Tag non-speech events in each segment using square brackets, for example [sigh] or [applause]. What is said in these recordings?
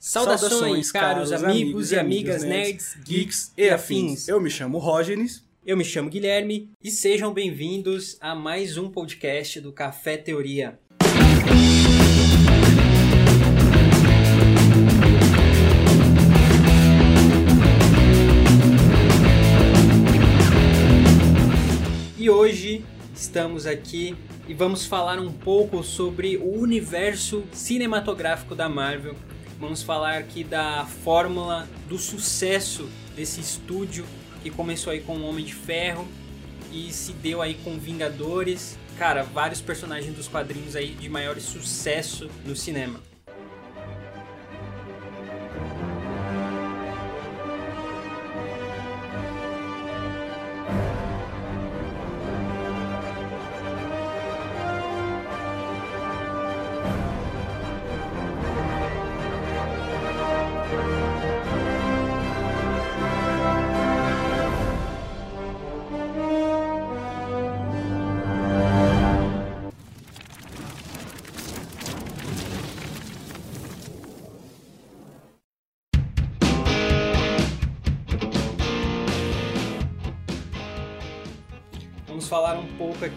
Saudações, Saudações, caros caros amigos e amigas nerds, geeks e afins. Eu me chamo Rógenes. Eu me chamo Guilherme e sejam bem-vindos a mais um podcast do Café Teoria. E hoje estamos aqui e vamos falar um pouco sobre o universo cinematográfico da Marvel. Vamos falar aqui da fórmula do sucesso desse estúdio que começou aí com o Homem de Ferro e se deu aí com Vingadores. Cara, vários personagens dos quadrinhos aí de maior sucesso no cinema.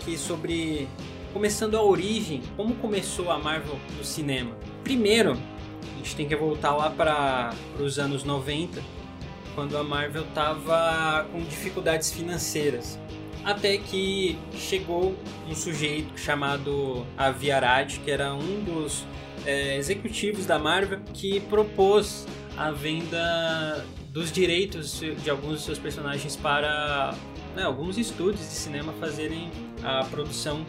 Aqui sobre começando a origem, como começou a Marvel no cinema. Primeiro, a gente tem que voltar lá para os anos 90, quando a Marvel estava com dificuldades financeiras. Até que chegou um sujeito chamado Avi Arad, que era um dos é, executivos da Marvel, que propôs a venda dos direitos de alguns dos seus personagens para né, alguns estúdios de cinema fazerem a produção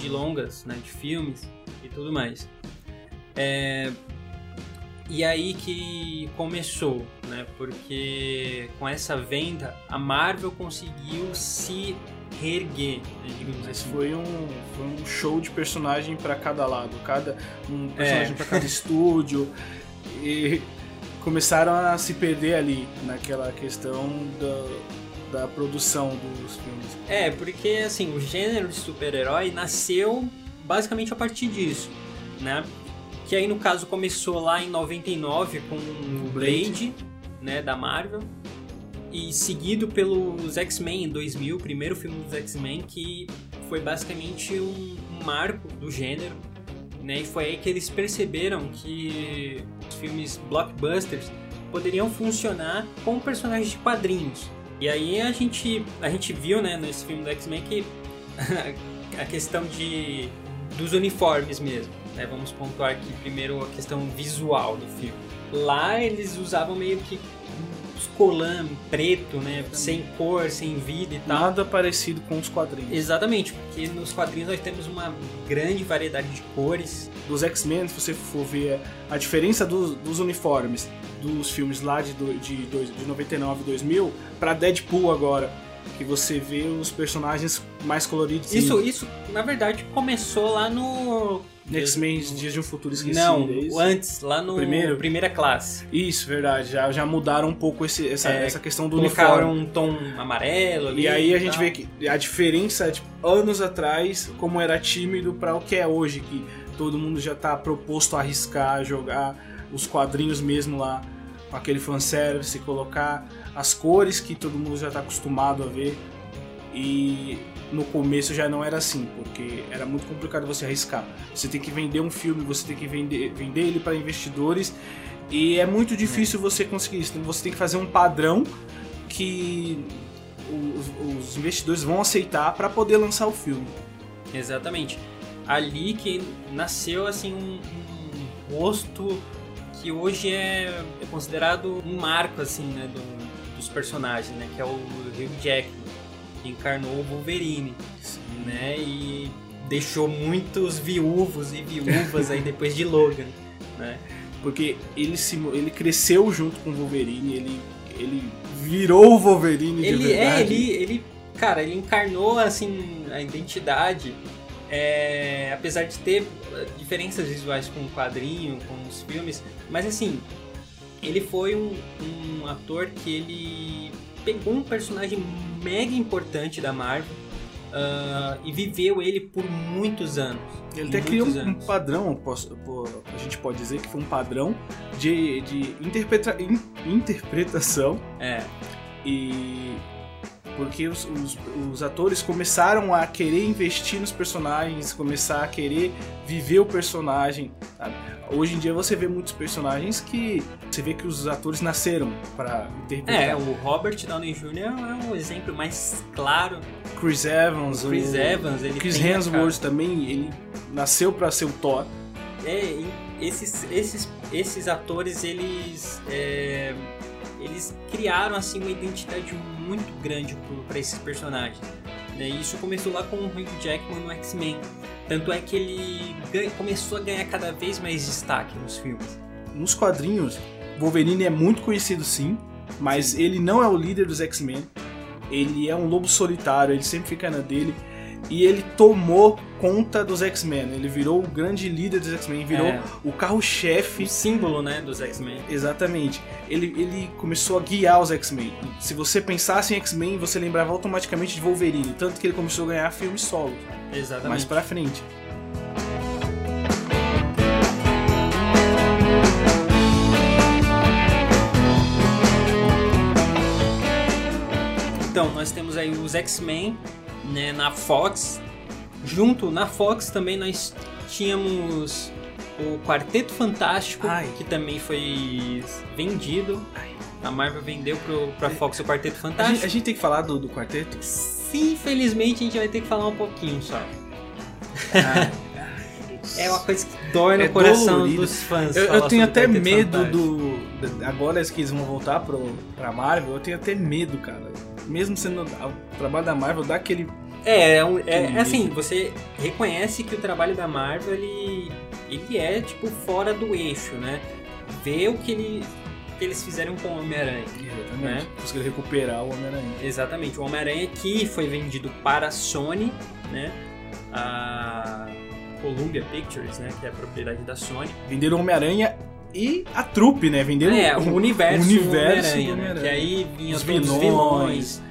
de longas, né, de filmes e tudo mais. É, e aí que começou, né, porque com essa venda a Marvel conseguiu se reerguer, né, digamos assim. foi um, foi um show de personagem pra cada lado, cada um personagem É. pra cada estúdio e começaram a se perder ali naquela questão da, da produção dos filmes. É, porque assim, o gênero de super-herói nasceu basicamente a partir disso, né? Que aí no caso começou lá em 99 com o Blade, né, da Marvel, e seguido pelos X-Men em 2000, o primeiro filme dos X-Men que foi basicamente um, um marco do gênero, né? E foi aí que eles perceberam que os filmes blockbusters poderiam funcionar com personagens de quadrinhos. E aí a gente, a gente viu, né, nesse filme do X-Men que [laughs] a questão de dos uniformes mesmo, né? Vamos pontuar aqui primeiro a questão visual do filme. Lá eles usavam meio que uns colã preto, né, sem cor, sem vida e tal. Nada parecido com os quadrinhos. Exatamente, porque nos quadrinhos nós temos uma grande variedade de cores. Dos X-Men, se você for ver a diferença dos, dos uniformes dos filmes lá de, do- de, de 99 e 2000 pra Deadpool agora, que você vê os personagens mais coloridos. Isso, isso na verdade começou lá no X-Men Dias de um Futuro Esquecido. Não, é antes, lá no Primeiro? primeira classe. Isso, verdade. Já, já mudaram um pouco esse- essa, É, essa questão do Colocaram uniforme. um tom amarelo ali. E aí a gente tal. vê que a diferença, tipo, anos atrás, como era tímido para o que é hoje, que todo mundo já tá proposto a arriscar, jogar os quadrinhos mesmo lá, com aquele fanservice, colocar as cores que todo mundo já tá acostumado a ver. E no começo já não era assim, porque era muito complicado você arriscar. Você tem que vender um filme, você tem que vender, vender ele para investidores, e é muito difícil você conseguir isso. Você tem que fazer um padrão que os, os investidores vão aceitar para poder lançar o filme. Exatamente. Ali que nasceu assim um, um rosto que hoje é, é considerado um marco assim, né, do- dos personagens, né, que é o Hugh Jackman, que encarnou o Wolverine, né, e deixou muitos viúvos e viúvas aí depois de Logan, [laughs] né? Porque ele, se, ele cresceu junto com o Wolverine, ele, ele virou o Wolverine de Ele é, verdade. ele, ele, cara, ele encarnou assim a identidade, é, apesar de ter eh, diferenças visuais com o quadrinho, com os filmes, mas assim, ele foi um, um ator que ele pegou um personagem mega importante da Marvel, uh, e viveu ele por muitos anos. Ele até criou um padrão, posso, a gente pode dizer que foi um padrão de, de interpreta, in, interpretação. É. E porque os, os, os, atores começaram a querer investir nos personagens, começar a querer viver o personagem. Sabe? Hoje em dia você vê muitos personagens que você vê que os atores nasceram para interpretar. É, o Robert Downey Jr. é um exemplo mais claro. Chris Evans, Chris o, Evans, ele Chris Hemsworth também, ele nasceu para ser o Thor. É, esses, esses, esses atores eles é, eles criaram assim uma identidade muito grande para esses personagens. Né? E isso começou lá com o Hugh Jackman no X-Men. Tanto é que ele ganha, começou a ganhar cada vez mais destaque nos filmes. Nos quadrinhos, Wolverine é muito conhecido sim, mas sim. ele não é o líder dos X-Men. Ele é um lobo solitário, ele sempre fica na dele e ele tomou conta dos X-Men. Ele virou o grande líder dos X-Men, virou é. o carro-chefe. O símbolo, né, dos X-Men. Exatamente. Ele, ele começou a guiar os X-Men. Se você pensasse em X-Men, você lembrava automaticamente de Wolverine. Tanto que ele começou a ganhar filmes solo. Exatamente. Mais pra frente. Então, nós temos aí os X-Men né, na Fox. Junto na Fox também nós tínhamos o Quarteto Fantástico, Ai. que também foi vendido. Ai. A Marvel vendeu pro, pra Fox o Quarteto Fantástico. A gente, a gente tem que falar do, do quarteto? Sim, infelizmente a gente vai ter que falar um pouquinho só. Ah. [laughs] É uma coisa que dói no é coração dolorido. dos fãs. Eu, eu tenho até medo do. Agora que eles vão voltar pro, pra Marvel, eu tenho até medo, cara mesmo sendo o trabalho da Marvel, dá aquele. É, é, um, é, é assim, você reconhece que o trabalho da Marvel ele, ele é tipo fora do eixo, né? Vê o que, ele, que eles fizeram com o Homem-Aranha. Exatamente. Né? Conseguiram recuperar o Homem-Aranha. Exatamente. O Homem-Aranha que foi vendido para a Sony, né? A Columbia Pictures, né? Que é a propriedade da Sony. Venderam o Homem-Aranha e a trupe, né? Vendendo é, o universo, [laughs] o universo Homem-Aranha, né? Que aí vinham os vilões, os vilões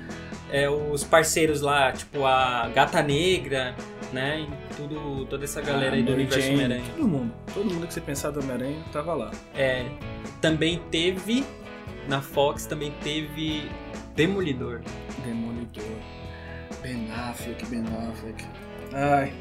é, os parceiros lá, tipo a Gata Negra, né? E tudo, toda essa galera ah, aí do universo Homem-Aranha. Todo mundo, todo mundo que você pensar do Homem-Aranha tava lá. É, também teve, na Fox também teve Demolidor. Demolidor. Ben Affleck, Ben Affleck. Ai,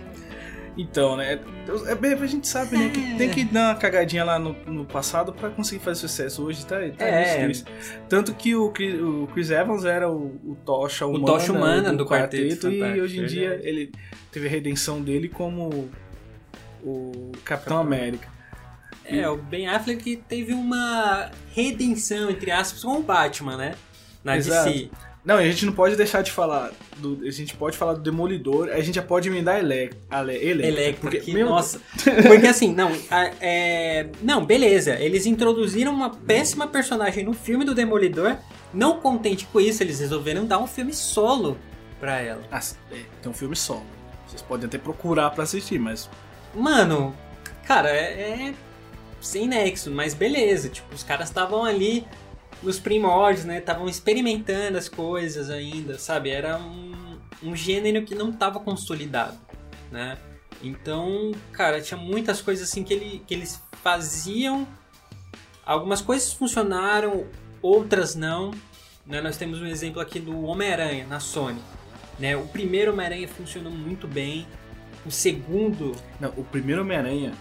então, né? É bem, a gente sabe, né? Que tem que dar uma cagadinha lá no, no passado para conseguir fazer sucesso. Hoje tá, tá é. isso. Tanto que o, o Chris Evans era o, o Tocha Humana, o Tocha humana do, do quarteto, quarteto e hoje em dia ele teve a redenção dele como o Capitão América. É, o Ben Affleck teve uma redenção, entre aspas, com o Batman, né? Na Exato. DC. Não, a gente não pode deixar de falar. Do, a gente pode falar do Demolidor, a gente já pode emendar Electra. Electra, porque, que, meu... nossa. [laughs] Porque assim, não, é, não, beleza. Eles introduziram uma péssima personagem no filme do Demolidor. Não contente com isso, eles resolveram dar um filme solo pra ela. Ah, é, tem um filme solo. Vocês podem até procurar para assistir, mas. Mano, cara, é, é sem nexo, mas beleza. Tipo, os caras estavam ali nos primórdios, né? Estavam experimentando as coisas ainda, sabe? Era um, um gênero que não estava consolidado, né? Então, cara, tinha muitas coisas assim que, ele, que eles faziam. Algumas coisas funcionaram, outras não. Né? Nós temos um exemplo aqui do Homem-Aranha na Sony. Né? O primeiro Homem-Aranha funcionou muito bem. O segundo. Não, o primeiro Homem-Aranha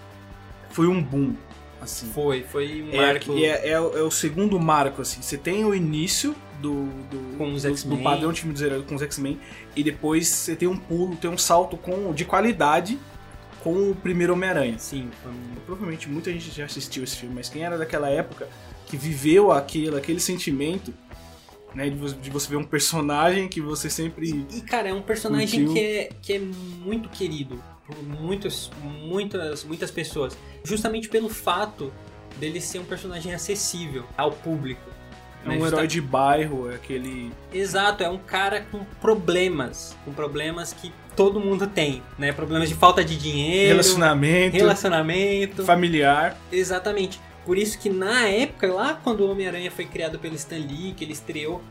foi um boom. Assim. Foi, foi um marco. É, é, é, é, o segundo marco, assim. Você tem o início do, do, com os do, do padrão time zero com os X-Men, e depois você tem um pulo, tem um salto com, de qualidade com o primeiro Homem-Aranha. Sim. Provavelmente muita gente já assistiu esse filme, mas quem era daquela época que viveu aquele, aquele sentimento né, de você ver um personagem que você sempre. E, cara, é um personagem que é, que é muito querido por muitas, muitas, muitas pessoas. Justamente pelo fato dele ser um personagem acessível ao público. É né? um herói de bairro, é aquele. Exato, é um cara com problemas. Com problemas que todo mundo tem, né? Problemas de falta de dinheiro. Relacionamento. Relacionamento. Familiar. Exatamente. Por isso que na época, lá quando o Homem-Aranha foi criado pelo Stan Lee, que ele estreou,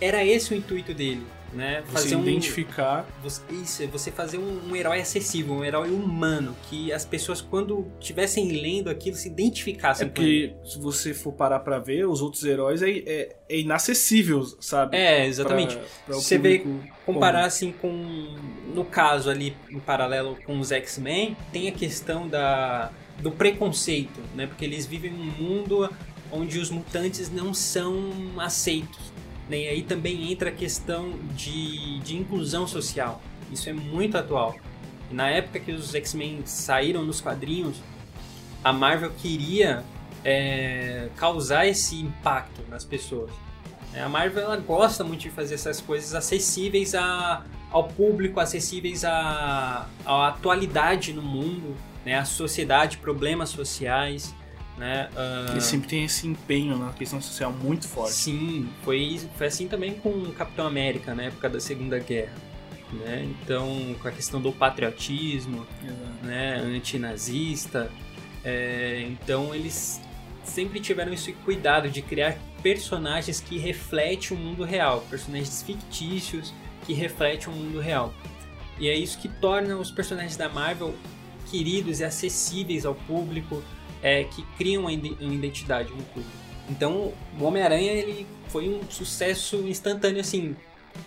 era esse o intuito dele, né? Você Fazer um identificar. você, isso, é você fazer um, um herói acessível, um herói humano, que as pessoas quando estivessem lendo aquilo se É identificassem com ele. porque se você for parar pra ver, os outros heróis é, é, é inacessível, sabe? É, exatamente. Pra- pra Você vê Comparar assim com. No caso ali, em paralelo com os X-Men, tem a questão da, do preconceito, né? Porque eles vivem num mundo onde os mutantes não são aceitos. Né? E aí também entra a questão de, de inclusão social. Isso é muito atual. E na época que os X-Men saíram nos quadrinhos, a Marvel queria é, causar esse impacto nas pessoas. É, A Marvel ela gosta muito de fazer essas coisas acessíveis a, ao público, acessíveis à atualidade no mundo, né, à sociedade, problemas sociais. Né, ah, Ele sempre tem esse empenho na questão social muito forte. Sim, foi, foi assim também com o Capitão América na época da Segunda Guerra. Né? Então, com a questão do patriotismo, né, antinazista. É, então eles sempre tiveram esse cuidado de criar personagens que refletem o mundo real, personagens fictícios que refletem o mundo real. E é isso que torna os personagens da Marvel queridos e acessíveis ao público, é, que criam uma ide- uma identidade no público. Então, o Homem-Aranha ele foi um sucesso instantâneo assim,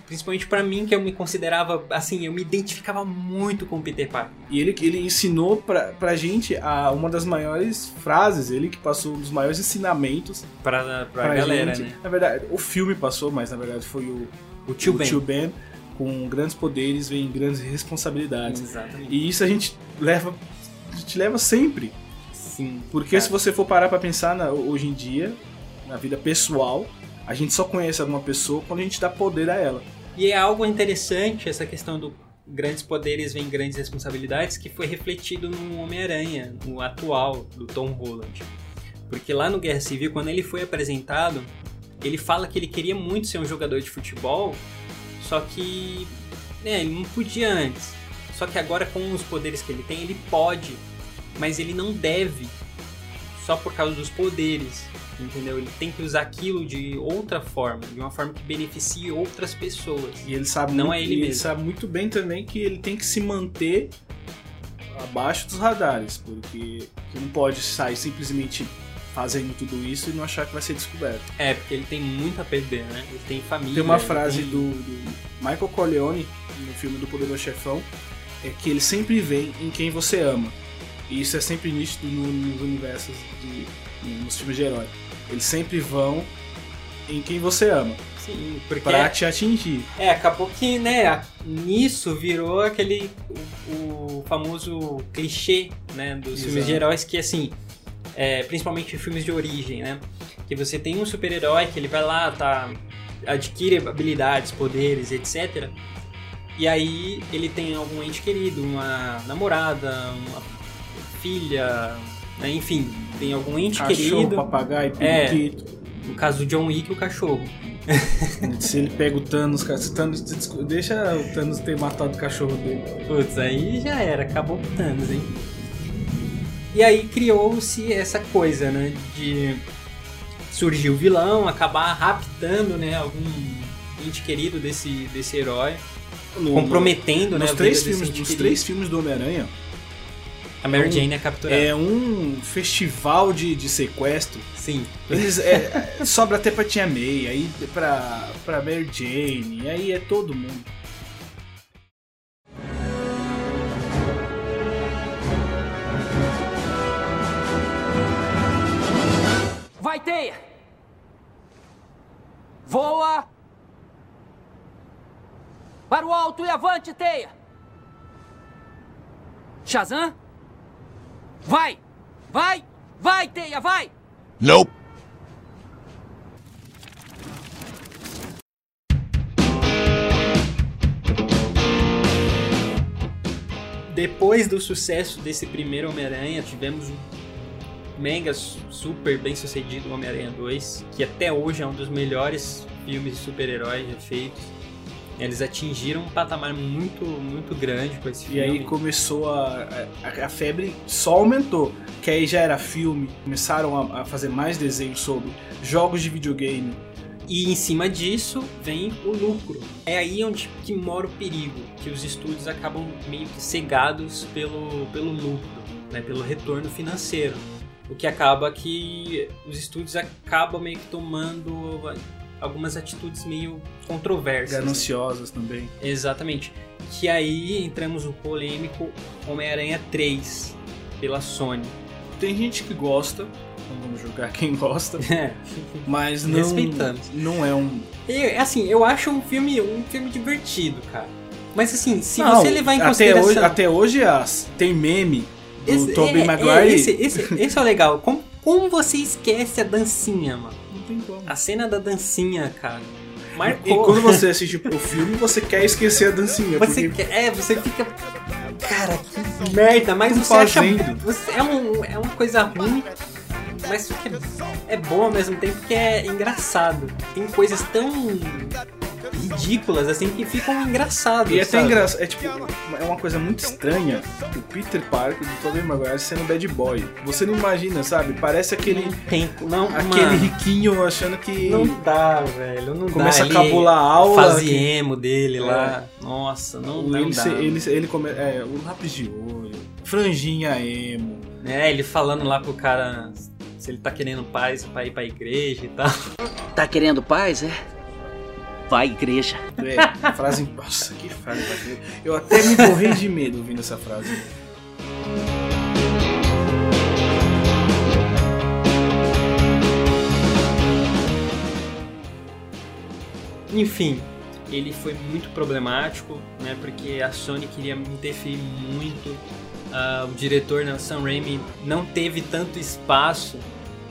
principalmente pra mim que eu me considerava assim, eu me identificava muito com o Peter Parker. E ele, ele ensinou pra, pra gente a, uma das maiores frases, ele que passou um dos maiores ensinamentos Pra, pra, pra galera, gente. né? Na verdade, o filme passou, mas na verdade foi o, O tio o Ben. tio Ben. Com grandes poderes vem grandes responsabilidades. Exatamente. E isso a gente leva, a gente leva sempre. Sim. Porque cara. se você for parar pra pensar na- hoje em dia, na vida pessoal, a gente só conhece alguma pessoa quando a gente dá poder a ela. E é algo interessante essa questão do grandes poderes vêm grandes responsabilidades que foi refletido no Homem-Aranha, no atual do Tom Holland. Porque lá no Guerra Civil, quando ele foi apresentado, ele fala que ele queria muito ser um jogador de futebol, só que né, ele não podia antes. Só que agora com os poderes que ele tem, ele pode, mas ele não deve só por causa dos poderes. Entendeu? Ele tem que usar aquilo de outra forma, de uma forma que beneficie outras pessoas. E ele sabe Não muito, é ele mesmo. sabe muito bem também que ele tem que se manter abaixo dos radares, porque não pode sair simplesmente fazendo tudo isso e não achar que vai ser descoberto. É, porque ele tem muito a perder, né? Ele tem família. Tem uma frase tem- do, do Michael Corleone no filme do Poderoso Chefão, é que ele sempre vem em quem você ama. E isso é sempre nítido no- nos universos de, nos filmes de herói. Eles sempre vão em quem você ama, Sim, porque pra te atingir. é, acabou que, né, nisso virou aquele o, o famoso clichê, né, dos filmes Exato. de heróis que assim, é, principalmente filmes de origem, né, que você tem um super-herói que ele vai lá, tá adquire habilidades, poderes, etc. E aí ele tem algum ente querido, uma namorada, uma filha, né, enfim, tem algum ente Cachorro, querido. papagaio, É. periquito. No caso do John Wick, o cachorro. [laughs] Se ele pega o Thanos, cara, se o Thanos deixa o Thanos ter matado o cachorro dele. Putz, aí já era, acabou o Thanos, hein? E aí criou-se essa coisa, né? De surgir o vilão, acabar raptando, né? Algum ente querido desse, desse herói, No- comprometendo, né? nos três filmes, querido. três filmes do Homem-Aranha, A Mary um- Jane é capturada. é um festival de, de sequestro. Sim. Eles, é, é, sobra até pra Tia May, aí pra, pra Mary Jane, aí é todo mundo. Vai, teia! Voa! Para o alto e avante, teia! Shazam? Vai! Vai! Vai, teia, vai! Nope. Depois do sucesso desse primeiro Homem-Aranha, tivemos um mega su- super bem sucedido Homem-Aranha 2, que até hoje é um dos melhores filmes de super-heróis já feitos. Eles atingiram um patamar muito, muito grande com esse E filme. aí começou a, a, a febre, só aumentou. Que aí já era filme, começaram a, a fazer mais desenhos sobre jogos de videogame. E em cima disso vem o lucro. É aí onde que mora o perigo, que os estúdios acabam meio que cegados pelo, pelo lucro, né, pelo retorno financeiro. O que acaba que os estúdios acabam meio que tomando algumas atitudes meio controversas. Gananciosas também. Exatamente. Que aí entramos no polêmico Homem-Aranha 3 pela Sony. Tem gente que gosta, não vamos julgar quem gosta, [laughs] É. mas não, Respeitamos. não é um. E, assim, eu acho um filme, um filme divertido, cara. Mas assim, se Não, você levar em até consideração... hoje, até hoje as, tem meme do Esse- Tobey é, Maguire. é, esse, esse, esse é o legal. Como, como você esquece a dancinha, mano? Não tem como. A cena da dancinha, cara. E Marcou. quando você assiste o filme, você quer esquecer a dancinha. Você porque quer, é, você fica. Cara, que merda, mas você acha. fazendo. Você, é, um, é uma coisa ruim, mas que é bom ao mesmo tempo que é engraçado. Tem coisas tão ridículas assim que ficam engraçadas. E é até engraçado, é tipo, é uma coisa muito estranha o Peter Parker do Tobey Maguire sendo bad boy. Você não imagina, sabe? Parece aquele, Não tem. Não, aquele mano, riquinho achando que. Não dá, velho. Não Começa dá. a cabular a aula, Fase que- emo dele lá. Nossa, não, não ele, dá. se- ele, ele come, é, o lápis de olho, franjinha emo. É, ele falando lá pro cara se ele tá querendo paz pra ir pra igreja e tal. Tá querendo paz, é? Vai, igreja. É, frase. Nossa, que frase. Eu até me morri de medo ouvindo essa frase. Enfim, ele foi muito problemático, né? Porque a Sony queria interferir muito. Ah, o diretor, né, o Sam Raimi, não teve tanto espaço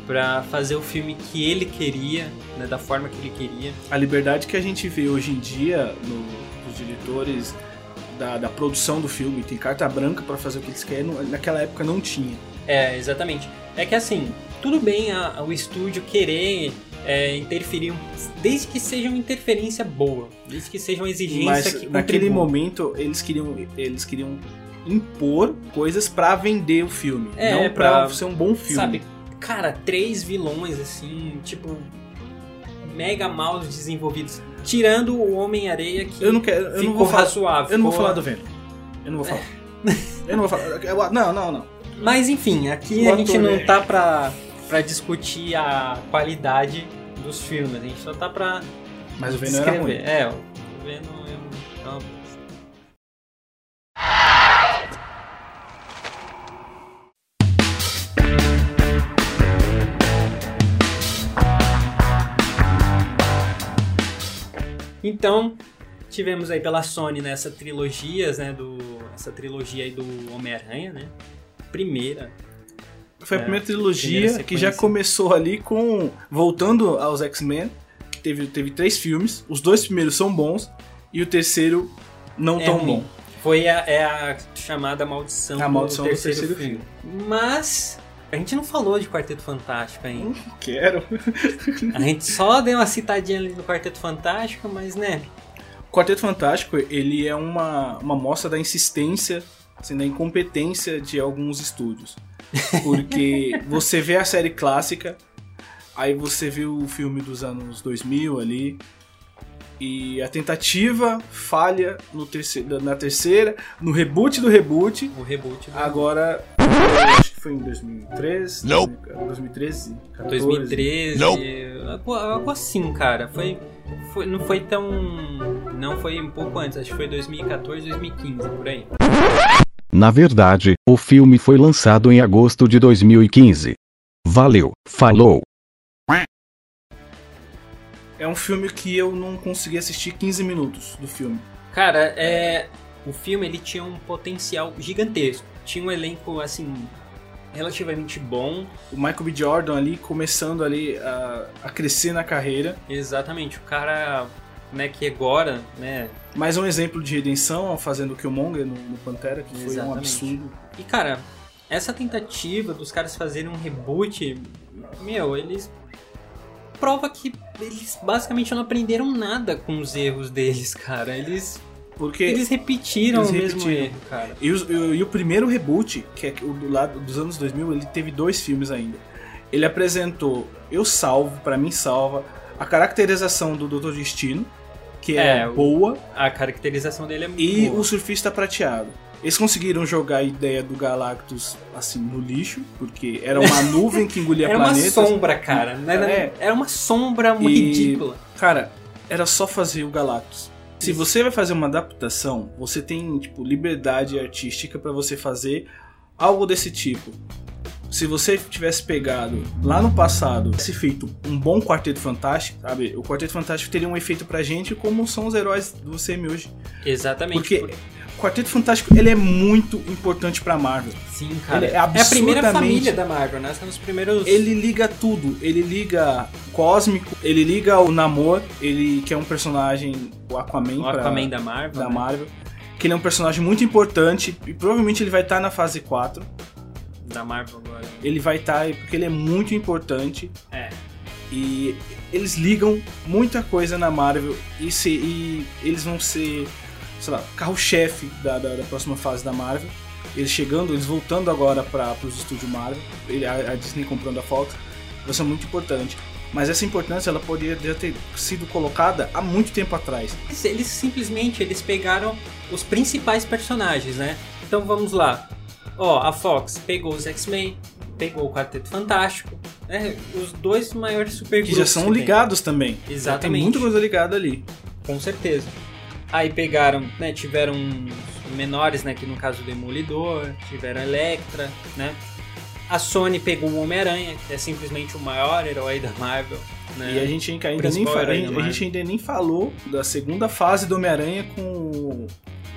pra fazer o filme que ele queria, né, da forma que ele queria. A liberdade que a gente vê hoje em dia no, nos diretores da, da produção do filme, tem carta branca pra fazer o que eles querem, naquela época não tinha. É, exatamente. É que assim, tudo bem a- a- o estúdio querer é, interferir, desde que seja uma interferência boa, desde que seja uma exigência Mas que naquele contribua. momento eles queriam, eles queriam impor coisas pra vender o filme, É, não pra- ser um bom filme. Sabe, cara, três vilões assim, tipo, mega mal desenvolvidos. Tirando o Homem-Areia que Eu não quero, eu ficou não vou falar, razoável. eu não vou falar do Venom. Eu não vou falar. eu não vou falar. não, não, não. Mas enfim, aqui O a gente não né? tá pra, pra discutir a qualidade dos filmes, a gente só tá pra Mas o Venom era ruim. É, o Venom é um- Então, tivemos aí pela Sony nessa trilogias, né, do essa trilogia aí do Homem-Aranha, né? Primeira. Foi a É, primeira primeira trilogia sequência. que já começou ali com. Voltando aos X-Men, que teve, teve três filmes. Os dois primeiros são bons e o terceiro não É tão ruim. bom. Foi a, é a chamada maldição, A maldição do do terceiro, terceiro filme. Mas a gente não falou de Quarteto Fantástico ainda. Quero. A gente só deu uma citadinha ali no Quarteto Fantástico, mas né. O Quarteto Fantástico, ele é uma, uma mostra da insistência, assim, da incompetência de alguns estúdios. Porque [laughs] você vê a série clássica, aí você vê o filme dos anos 2000 ali, e a tentativa falha no terceiro, na terceira, no reboot do reboot, O reboot do agora, que foi em 2013, Nope. 2013, 14, 2013. Nope. Algo, algo assim, cara. Foi, foi. Não foi tão. Não foi um pouco antes, acho que foi 2014, 2015, por aí. Na verdade, o filme foi lançado em agosto de 2015. Valeu, falou. É um filme que eu não consegui assistir 15 minutos do filme. Cara, é. O filme ele tinha um potencial gigantesco. Tinha um elenco, assim, relativamente bom. o Michael B. Jordan ali começando ali a, a crescer na carreira. Exatamente. O cara, né, que agora, né. Mais um exemplo de redenção fazendo o Killmonger no, no Pantera, que foi um Exatamente. absurdo. E cara, essa tentativa dos caras fazerem um reboot, meu, eles. Prova que eles basicamente não aprenderam nada com os erros deles, [laughs] cara. Eles, Porque eles repetiram Eles o mesmo repetiram. erro, cara. e, os- e o primeiro reboot, que é o do lado dos anos 2000, ele teve dois filmes ainda. Ele apresentou Eu Salvo, pra mim salva, a caracterização do Doutor Destino, que é, É, boa, A caracterização dele é muito e boa. o surfista prateado. Eles conseguiram jogar a ideia do Galactus assim no lixo, porque era uma [laughs] nuvem que engolia Era uma planetas. sombra, cara. Era- É. Era uma sombra muito E- ridícula. Cara, era só fazer o Galactus. Se você vai fazer uma adaptação, você tem tipo liberdade artística pra você fazer algo desse tipo. Se você tivesse pegado lá no passado, tivesse feito um bom Quarteto Fantástico, sabe? O Quarteto Fantástico teria um efeito pra gente como são os heróis do CM hoje. Exatamente. Porque Quarteto Fantástico, ele é muito importante pra Marvel. Sim, cara. ele é a primeira família da Marvel, né? São os primeiros. Ele liga tudo. Ele liga Cósmico, ele liga o Namor, ele que é um personagem, o Aquaman, o pra- Aquaman da Marvel. da né? Marvel. Que ele é um personagem muito importante e provavelmente ele vai estar na fase 4. Da Marvel agora. Ele vai estar porque ele é muito importante É. e eles ligam muita coisa na Marvel e, se, e eles vão ser, sei lá, carro-chefe da, da, da próxima fase da Marvel. Eles chegando, eles voltando agora para os estúdios Marvel, ele- a, a Disney comprando a Fox, vai ser muito importante. Mas essa importância ela poderia já ter sido colocada há muito tempo atrás. Eles, simplesmente eles pegaram os principais personagens, né? Então vamos lá. Ó, a Fox pegou os X-Men, pegou o Quarteto Fantástico, né? Os dois maiores Que supergrupos. já são que tem. ligados também. Já Exatamente. Tem muita coisa ligada ali. Com certeza. Aí pegaram, né, tiveram menores, né, que no caso o Demolidor, tiveram a Electra, né? A Sony pegou o Homem-Aranha, que é simplesmente o maior herói da Marvel, né? E a gente ainda, ainda nem, a gente, ainda nem falou da segunda fase do Homem-Aranha com o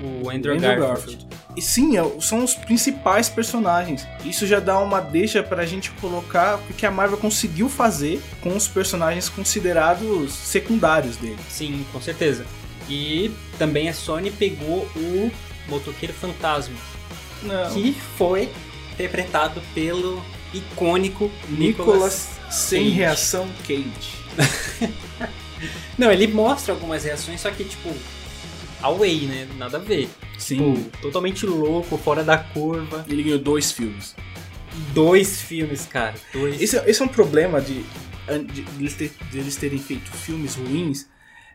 o Andrew, Andrew Garfield. E sim, é- são os principais personagens. Isso já dá uma deixa pra gente colocar o que a Marvel conseguiu fazer com os personagens considerados secundários dele. Sim, com certeza. E também a Sony pegou o Motoqueiro Fantasma, Não. que foi interpretado pelo icônico Nicolas Nicolas sem Cage. reação Cage. [laughs] Não, ele mostra algumas reações, só que tipo away, né? Nada a ver. Sim. Tipo, totalmente louco, fora da curva. Ele ganhou dois filmes. Dois filmes, cara. Dois. Esse, é- esse é um problema de, de, de eles ter- de eles terem feito filmes ruins.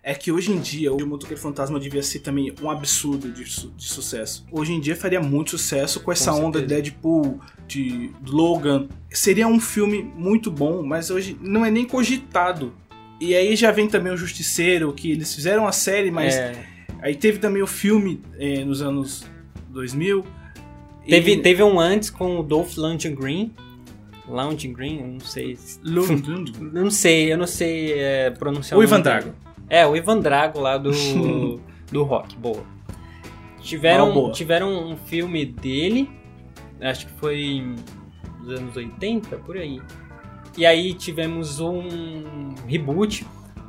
É que hoje em dia o Motoqueiro Fantasma devia ser também um absurdo de, su- de sucesso. Hoje em dia faria muito sucesso com essa Com onda de. Deadpool, de Logan. Seria um filme muito bom, mas hoje não é nem cogitado. E aí já vem também o Justiceiro, que eles fizeram a série, mas É, aí teve também o filme eh, nos anos 2000. e- teve, teve um antes com o Dolph Lundgren. Lundgren, eu não sei. Lund- Eu [laughs] não sei, eu não sei é, pronunciar O Ivan. Drago. É, o Ivan Drago lá do, [laughs] do rock, boa. Tiveram, Uma boa. tiveram um filme dele, acho que foi nos anos 80, por aí. E aí tivemos um reboot,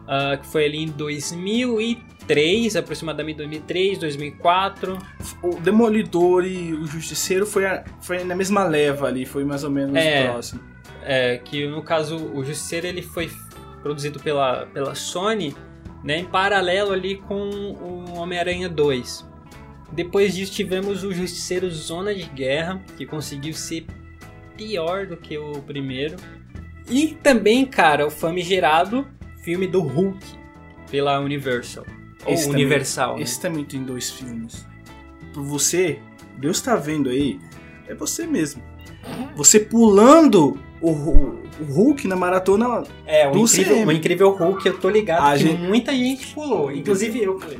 ah, que foi ali em 2003, aproximadamente 2003, 2004. O Demolidor e o Justiceiro foi, a- foi na mesma leva ali, foi mais ou menos É. próximo. É, que no caso o Justiceiro ele foi produzido pela, pela Sony, né, em paralelo ali com o Homem-Aranha 2. Depois disso tivemos o Justiceiro Zona de Guerra, que conseguiu ser pior do que o primeiro. E também, cara, o famigerado filme do Hulk pela Universal. Esse Ou também- Universal. né? Esse também tem dois filmes. Por você, Deus tá vendo aí, é você mesmo. Você pulando o, Hu- o Hulk na maratona. É, o do incrível, CM. o incrível Hulk, eu tô ligado A que gente- muita gente pulou. Inclusive eu pulei.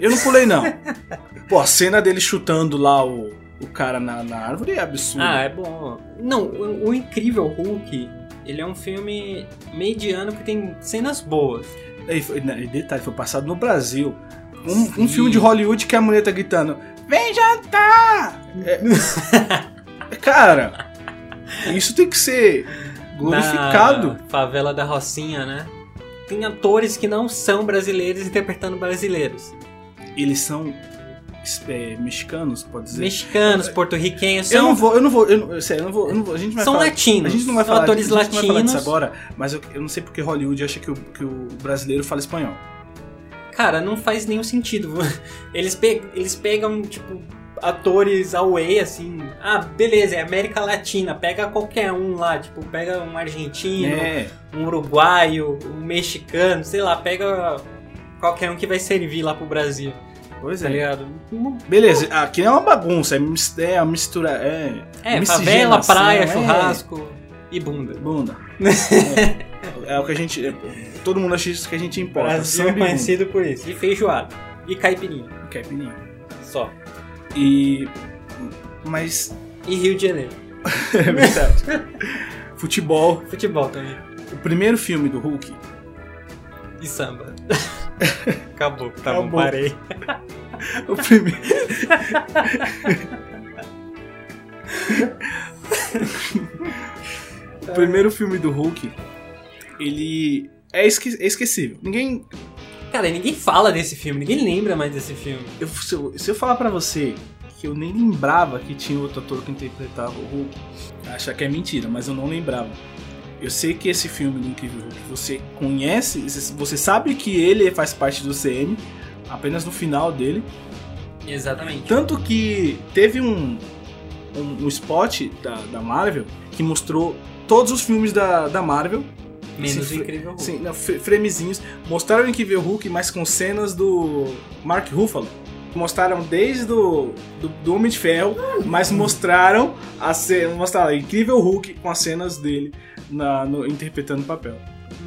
Eu não pulei, não. [laughs] Pô, a cena dele chutando lá o, o cara na, na árvore é absurda. Ah, é bom. Não, o, o Incrível Hulk, ele é um filme mediano que tem cenas boas. E, foi- e detalhe, foi passado no Brasil. Um, um filme de Hollywood que a mulher tá gritando: Vem jantar! [laughs] É- cara, isso tem que ser glorificado. Na favela da Rocinha, né? Tem atores que não são brasileiros interpretando brasileiros. Eles são é, mexicanos, pode dizer. Mexicanos, porto-riquenhos, Eu são, não vou, eu não vou, eu não, sério, eu não vou, eu não vou, a gente vai são falar, latinos. A gente não vai falar, atores a gente não vai falar disso latinos. agora, mas eu, eu não sei porque Hollywood acha que o, que o brasileiro fala espanhol. Cara, não faz nenhum sentido. [laughs] Eles, pe- eles pegam, tipo, atores away, assim. Ah, beleza, é América Latina, pega qualquer um lá, tipo, pega um argentino, É, um uruguaio, um mexicano, sei lá, pega qualquer um que vai servir lá pro Brasil, pois tá é. ligado? Beleza, aqui é uma bagunça, é, é a mistura. É, É, favela, praia, é. churrasco e bunda. Bunda. [laughs] é, é o que a gente. todo mundo acha isso que a gente importa. Brasil é e conhecido por isso. E feijoada. E caipirinha. Caipirinha. Só. E. Mas. E Rio de Janeiro. [laughs] É verdade. Futebol. Futebol também. O primeiro filme do Hulk. E samba. [laughs] Acabou, tá Acabou. bom, parei. [laughs] O primeiro. o primeiro filme do Hulk. Ele. É esque- é esquecível. Ninguém. Cara, ninguém fala desse filme, ninguém lembra mais desse filme. eu- se, eu, se eu falar pra você que eu nem lembrava que tinha outro ator que interpretava o Hulk, achar que é mentira, mas eu não lembrava. Eu sei que esse filme do Incrível Hulk, você conhece, você sabe que ele faz parte do CM, apenas no final dele. Exatamente. Tanto que teve um, um, um spot da, da Marvel que mostrou todos os filmes da, da Marvel. Menos Sim, Incrível Hulk. Sim, não, framezinhos. Mostraram o Incrível Hulk, mas com cenas do Mark Ruffalo. Mostraram desde do, do, do Homem de Ferro, mas mostraram a cena, mostraram o Incrível Hulk com as cenas dele na, no- interpretando o papel.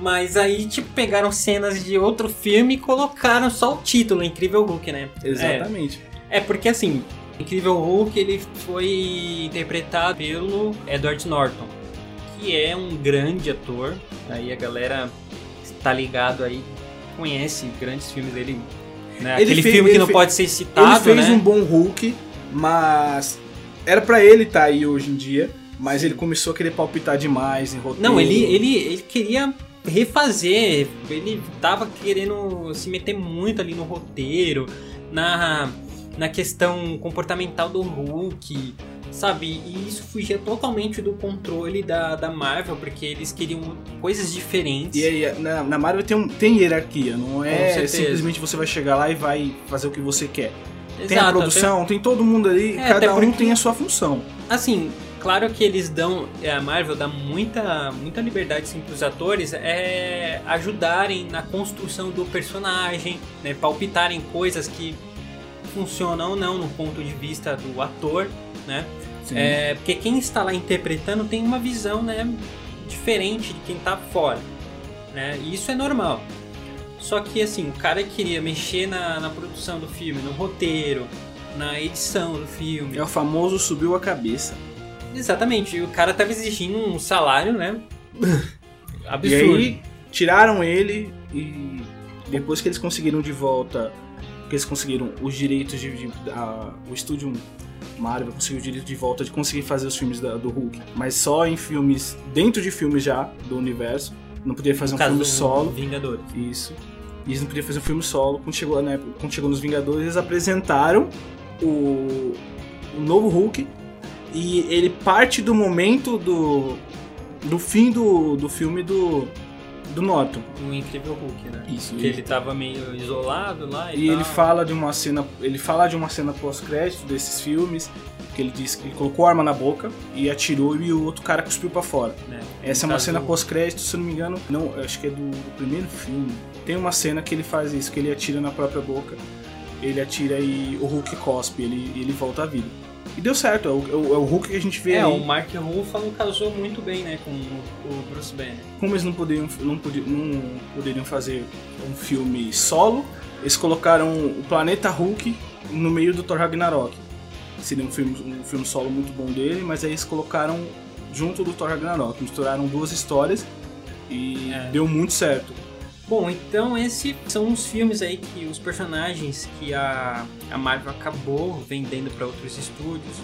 Mas aí, tipo, pegaram cenas de outro filme e colocaram só o título, Incrível Hulk, né? Exatamente. É, é porque assim, Incrível Hulk ele foi interpretado pelo Edward Norton, que é um grande ator. Aí a galera tá ligado aí, conhece grandes filmes dele. Né? Ele Aquele fez- filme que não fe- pode ser citado, ele fez né? um bom Hulk, mas era pra ele estar aí hoje em dia, mas ele começou a querer palpitar demais em roteiro. Não, ele, ele, ele queria refazer, ele tava querendo se meter muito ali no roteiro, na, na questão comportamental do Hulk, sabe? E isso fugia totalmente do controle da, da Marvel, porque eles queriam coisas diferentes. E aí, na, na Marvel tem, um, tem hierarquia, não é simplesmente você vai chegar lá e vai fazer o que você quer. tem a Exato, produção, tem todo mundo ali, É, até cada um porque- tem a sua função. até- assim, claro que eles dão, é, a Marvel dá muita, muita liberdade sim, pros atores é, ajudarem na construção do personagem, né, palpitarem coisas que funcionam ou não no ponto de vista do ator, né? É, porque quem está lá interpretando tem uma visão né, diferente de quem está fora. Né? E isso é normal. Só que assim, o cara queria mexer na, na produção do filme, no roteiro, na edição do filme. É o famoso subiu a cabeça. Exatamente, e o cara tava exigindo um salário, né? [laughs] E Absurdo. aí tiraram ele e depois que eles conseguiram de volta, que eles conseguiram os direitos de, de- a- o estúdio Marvel conseguiu o direito de volta de conseguir fazer os filmes da- do Hulk, mas só em filmes dentro de filmes já do universo, não podia fazer um No caso filme solo. Vingadores. Isso. E eles não podiam fazer um filme solo. Quando chegou, na época, quando chegou nos Vingadores, eles apresentaram o, o novo Hulk. E ele parte do momento do. do fim do, do filme do. Do Norton. O Incrível Hulk, né? Isso. Que ele tava meio isolado lá e, E ele fala de uma cena. Ele fala de uma cena pós-crédito desses filmes. Que ele disse que ele colocou a arma na boca e atirou e o outro cara cuspiu pra fora. né? Essa é uma caso, cena pós-crédito, se eu não me engano, não, acho que é do, do primeiro filme. Tem uma cena que ele faz isso, que ele atira na própria boca, ele atira e o Hulk cospe, ele, ele volta à vida. E deu certo, é o, é o- é o Hulk que a gente vê É, aí. o Mark Ruffalo casou muito bem, né, com o Bruce Banner. Como eles não poderiam, não, podi- não poderiam fazer um filme solo, eles colocaram o planeta Hulk no meio do Thor Ragnarok. Seria um filme, um filme solo muito bom dele, mas aí eles colocaram junto do Thor Ragnarok, misturaram duas histórias e É. deu muito certo. Bom, então esses são os filmes aí que os personagens que a, a Marvel acabou vendendo para outros estúdios,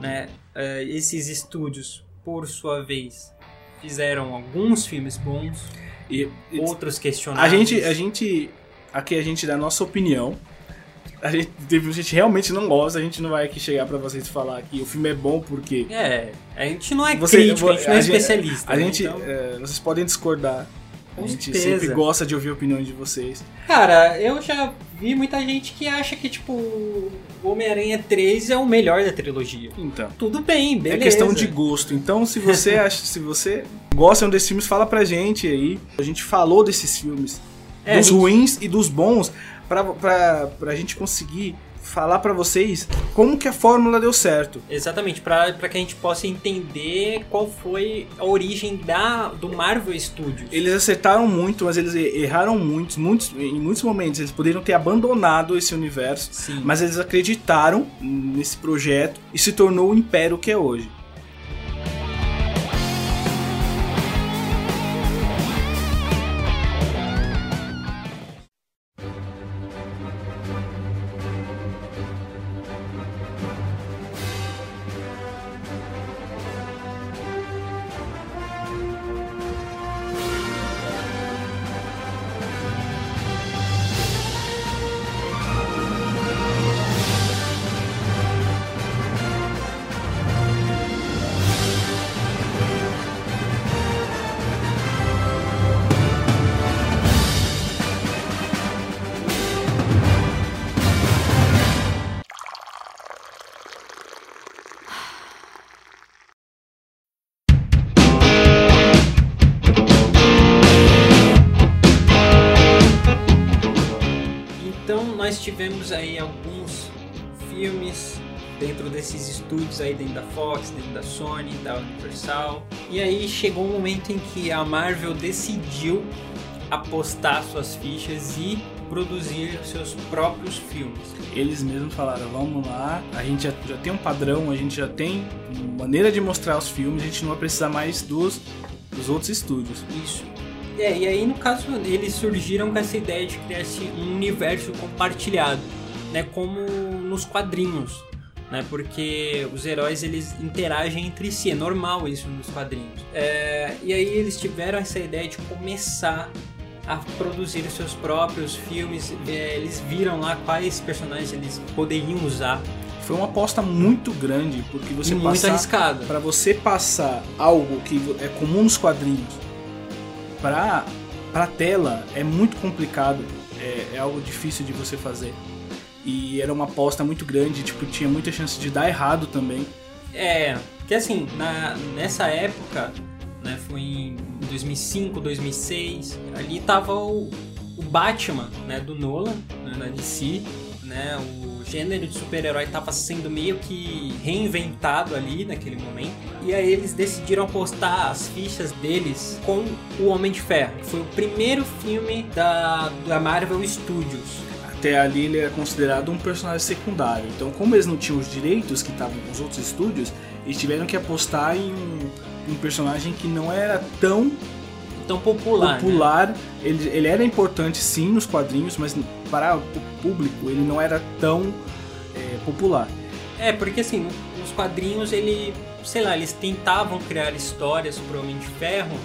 né? Eh, esses estúdios, por sua vez, fizeram alguns filmes bons, E, e outros a questionáveis. gente, a gente, aqui a gente dá a nossa opinião. A gente, a gente realmente não gosta, a gente não vai aqui chegar pra vocês falar que o filme é bom porque É, a gente não é Você- crítico, a gente não é a especialista. a né? gente, Então, é, vocês podem discordar. A Com gente certeza. sempre gosta de ouvir opiniões de vocês. Cara, eu já vi muita gente que acha que, tipo, o Homem-Aranha 3 é o melhor da trilogia. Então. Tudo bem, beleza. É questão de gosto. Então, se você [laughs] acha, se você gosta desses filmes, fala pra gente aí. A gente falou desses filmes, É, dos a gente- ruins e dos bons, pra, pra, pra gente conseguir falar pra vocês como que a fórmula deu certo. Exatamente, pra que a gente possa entender qual foi a origem da, do Marvel Studios. Eles acertaram muito, mas eles erraram muito, muitos, em muitos momentos. Eles poderiam ter abandonado esse universo, Sim. mas eles acreditaram nesse projeto e se tornou o império que é hoje. Nós tivemos aí alguns filmes dentro desses estúdios aí dentro da Fox, dentro da Sony, da Universal. E aí chegou um momento em que a Marvel decidiu apostar suas fichas e produzir seus próprios filmes. Eles mesmos falaram, vamos lá, a gente já, já tem um padrão, a gente já tem maneira de mostrar os filmes, a gente não vai precisar mais dos, dos outros estúdios. Isso. É, e aí no caso eles surgiram com essa ideia de criar esse, um universo compartilhado, né, como nos quadrinhos, né, porque os heróis eles interagem entre si, é normal isso nos quadrinhos. É, e aí eles tiveram essa ideia de começar a produzir seus próprios filmes, é, eles viram lá quais personagens eles poderiam usar, Foi uma aposta muito grande, porque você e muito passar arriscado. para você passar algo que é comum nos quadrinhos para para tela é muito complicado, é, é algo difícil de você fazer. E era uma aposta muito grande, tipo, tinha muita chance de dar errado também. É, porque assim, na, nessa época, né, foi em 2005, 2006, ali tava o, o Batman, né, do Nolan, né, da DC, né, o gênero de super-herói tava sendo meio que reinventado ali naquele momento, e aí eles decidiram apostar as fichas deles com o Homem de Ferro, foi o primeiro filme da, da Marvel Studios. Até ali ele era considerado um personagem secundário. Então, como eles não tinham os direitos que estavam nos outros estúdios, eles tiveram que apostar em um, um personagem que não era tão Tão popular, né? popular. Ele, ele era importante sim nos quadrinhos, mas para o público ele não era tão é, popular. É, porque assim, nos quadrinhos ele, sei lá, eles tentavam criar histórias pro Homem de Ferro,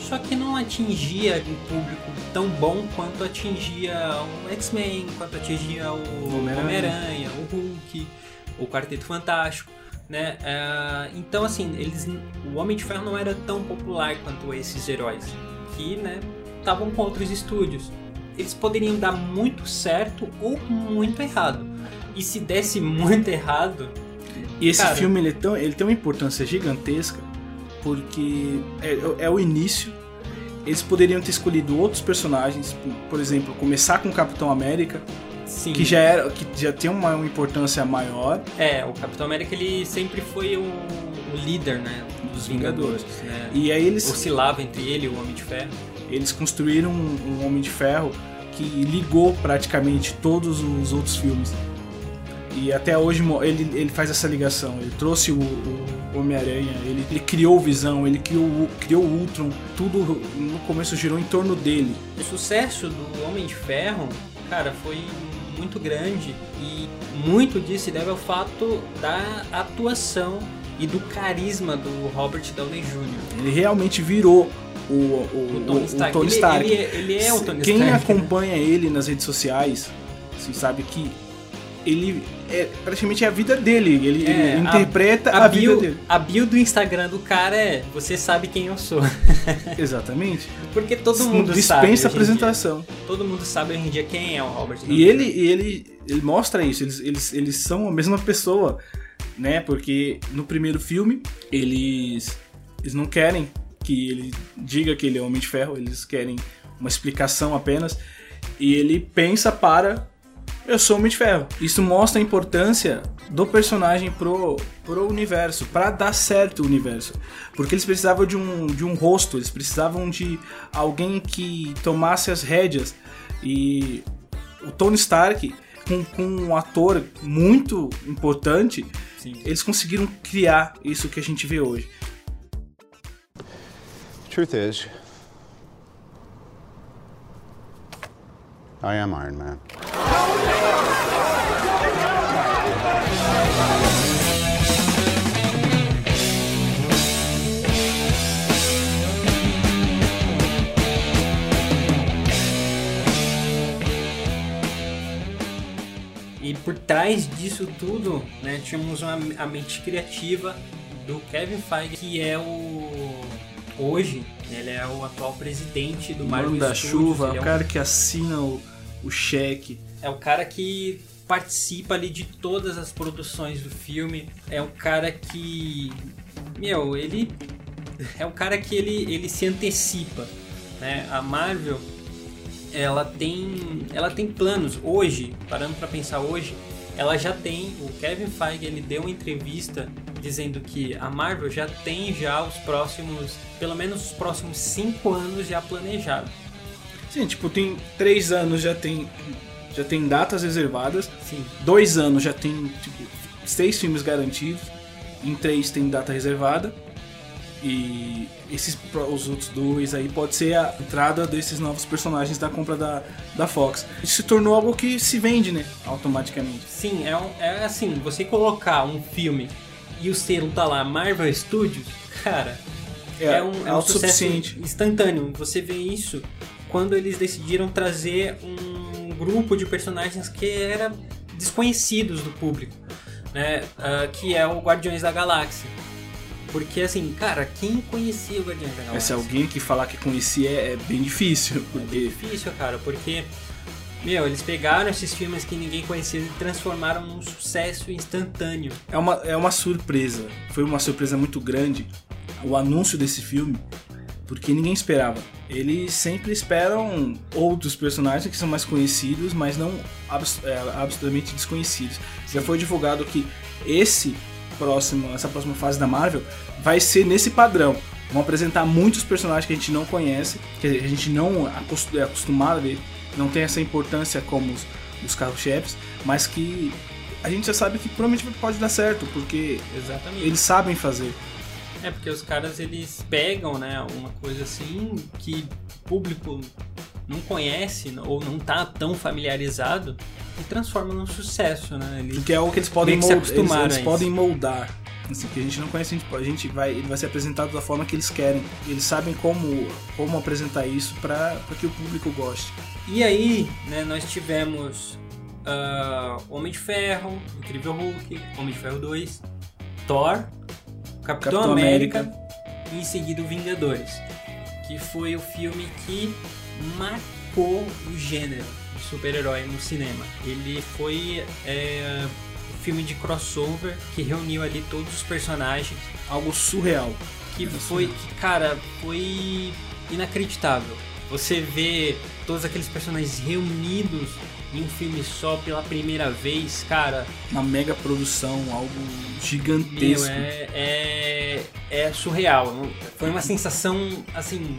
só que não atingia um público tão bom quanto atingia o X-Men, quanto atingia o Homem-Aranha. Homem-Aranha, o Hulk, o Quarteto Fantástico, né? É, então assim, eles, o Homem de Ferro não era tão popular quanto esses heróis, que, né, estavam com outros estúdios. Eles poderiam dar muito certo ou muito errado. E se desse muito errado, E esse Cara. filme ele, é tão, ele tem uma importância gigantesca porque é, é o início. Eles poderiam ter escolhido outros personagens, por- por exemplo, começar com o Capitão América, sim. que já era que já tem uma, uma importância maior. É, o Capitão América ele sempre foi o, o líder, né, dos Vingadores, né? E aí eles Oscilava entre ele e o Homem de Ferro. eles construíram um, um Homem de Ferro que ligou praticamente todos os outros filmes. E até hoje ele, ele faz essa ligação. Ele trouxe o, o Homem-Aranha, ele, ele criou o Visão, ele criou, criou o Ultron. Tudo no começo girou em torno dele. O sucesso do Homem de Ferro, cara, foi muito grande e muito disso se deve ao fato da atuação e do carisma do Robert Downey Jr. Ele realmente virou o, o, O Tony o- o Stark. Tony Ele- Stark. ele é- ele é o Tony Quem Stark, né? acompanha ele nas redes sociais, assim, sabe que ele é praticamente a vida dele. Ele, É, ele a- interpreta a, A vida bio, dele. a bio do Instagram do cara é você sabe quem eu sou. [laughs] Exatamente. Porque todo mundo sabe. dispensa em dia. apresentação. Todo mundo sabe hoje em dia quem é o Robert E ele, e ele, ele mostra isso, eles, eles, eles são a mesma pessoa, né? Porque no primeiro filme, eles, eles não querem que ele diga que ele é Homem de Ferro, eles querem uma explicação apenas. E ele pensa para eu sou Homem de Ferro. Isso mostra a importância do personagem pro, pro universo, para dar certo o universo. Porque eles precisavam de um, de um rosto, eles precisavam de alguém que tomasse as rédeas. E o Tony Stark, com, com um ator muito importante, Sim. eles conseguiram criar isso que a gente vê hoje. Truth is, I am Iron Man. Por trás disso tudo, né, tínhamos uma, a mente criativa do Kevin Feige, que é o. Hoje, ele é o atual presidente do Marvel Mano da Studios, chuva, é o um- cara que assina o, o cheque. É o cara que participa ali de todas as produções do filme. É um cara que. Meu, ele. É um cara que ele, ele se antecipa. Né? A Marvel. Ela tem. Ela tem planos. Hoje, parando pra pensar hoje, ela já tem. O Kevin Feige ele deu uma entrevista dizendo que a Marvel já tem já os próximos. Pelo menos os próximos cinco anos já planejado. Sim, tipo, tem três anos já tem, já tem datas reservadas. Sim. Dois anos já tem, tipo, seis filmes garantidos. Em três tem data reservada. E esses os outros dois aí pode ser a entrada desses novos personagens da compra da, da Fox. Isso se tornou algo que se vende, né? Automaticamente. Sim, é, um- é assim, você colocar um filme e o selo tá lá, Marvel Studios, cara, é, um, é um sucesso instantâneo. Você vê isso quando eles decidiram trazer um grupo de personagens que era desconhecidos do público, né? Ah, que é o Guardiões da Galáxia. Porque assim, cara, quem conhecia o Guardiões da Galáxia? se alguém que falar que conhecia é, é bem difícil. É Porque difícil, cara, porque. Meu, eles pegaram esses filmes que ninguém conhecia e transformaram num sucesso instantâneo. é uma, é uma surpresa. Foi uma surpresa muito grande o anúncio desse filme, porque ninguém esperava. Eles sempre esperam outros personagens que são mais conhecidos, mas não abs- é, absolutamente desconhecidos. Já foi divulgado que esse próximo, essa próxima fase da Marvel vai ser nesse padrão. Vão apresentar muitos personagens que a gente não conhece, que a gente não é acostumado a ver, não tem essa importância como os, os carro-chefes, mas que a gente já sabe que provavelmente pode dar certo, porque Exatamente. eles sabem fazer. É porque os caras eles pegam, né, uma coisa assim que o público não conhece ou não tá tão familiarizado e transforma num sucesso, né? Eles- Porque é algo que eles podem, que moldar, eles, eles podem moldar. Assim, que a gente não conhece, a gente, a gente vai, ele vai ser apresentado da forma que eles querem. Eles sabem como, como apresentar isso para que o público goste. E aí, né, nós tivemos ah, Homem de Ferro, Incrível Hulk, Homem de Ferro 2, Thor, Capitão, Capitão América, América. e em seguida o Vingadores, que foi o filme que marcou o gênero de super-herói no cinema. Ele foi é, um filme de crossover que reuniu ali todos os personagens Algo surreal. que foi que cara foi inacreditável você vê todos aqueles personagens reunidos em um filme só pela primeira vez cara Uma mega produção, algo meu gigantesco. é, é é surreal foi uma sensação assim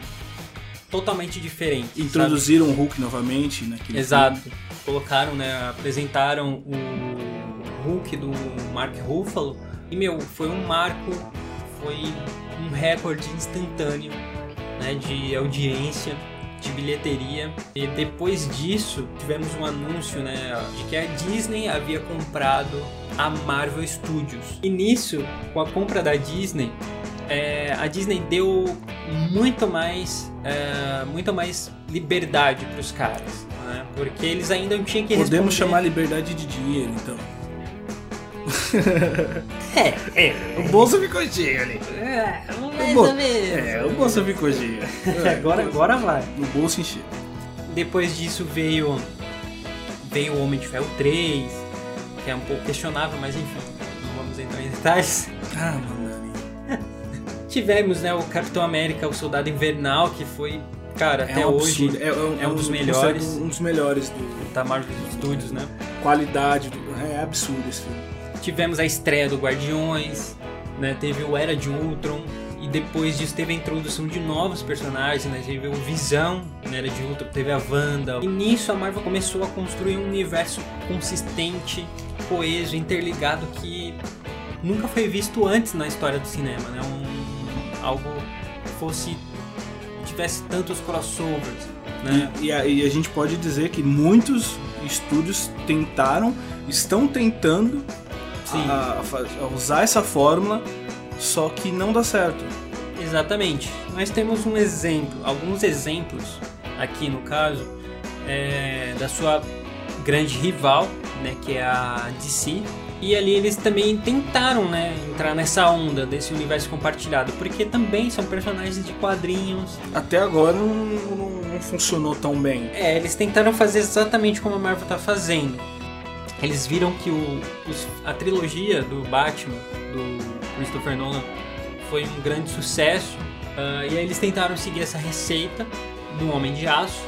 totalmente diferente sabe? Introduziram o Hulk novamente naquele Exato. filme. Colocaram, né? Apresentaram o Hulk do Mark Ruffalo. E, meu, foi um marco, foi um recorde instantâneo, né? De audiência, de bilheteria. E depois disso, tivemos um anúncio, né? De que a Disney havia comprado a Marvel Studios. E nisso, com a compra da Disney, é, a Disney deu muito mais, é, muito mais liberdade para os caras, né? porque eles ainda não tinham que Podemos responder... chamar liberdade de dinheiro, então. É, é, [laughs] O bolso ficou cheio ali. é, mais O bol- ou menos. É, o bolso ficou cheio. [laughs] agora, agora vai. O bolso encheu. Depois disso veio veio o Homem de Ferro 3, que é um pouco questionável, mas enfim, não vamos entrar em detalhes. Ah, mano. Tivemos, né, o Capitão América, o Soldado Invernal, que foi, cara, É até um hoje. É, é, é um dos eu melhores. Um dos melhores do da Marvel Studios, né? qualidade. Do, é absurdo esse filme. Tivemos a estreia do Guardiões, né? Teve o Era de Ultron e depois disso teve a introdução de novos personagens, né? Teve o Visão, na Era de Ultron, teve a Wanda. E nisso a Marvel começou a construir um universo consistente, coeso, interligado que nunca foi visto antes na história do cinema, né? Um, algo fosse tivesse tantos crossovers, né? E, e a, e a gente pode dizer que muitos estúdios tentaram, estão tentando a- a a usar essa fórmula, só que não dá certo. Exatamente. Nós temos um exemplo, alguns exemplos aqui no caso é, da sua grande rival, né, que é a DC. E ali eles também tentaram, né, entrar nessa onda desse universo compartilhado, porque também são personagens de quadrinhos. Até agora não, não- não funcionou tão bem. É, eles tentaram fazer exatamente como a Marvel tá fazendo. Eles viram que o, os- a trilogia do Batman, do Christopher Nolan, foi um grande sucesso. ah, e aí eles tentaram seguir essa receita do Homem de Aço,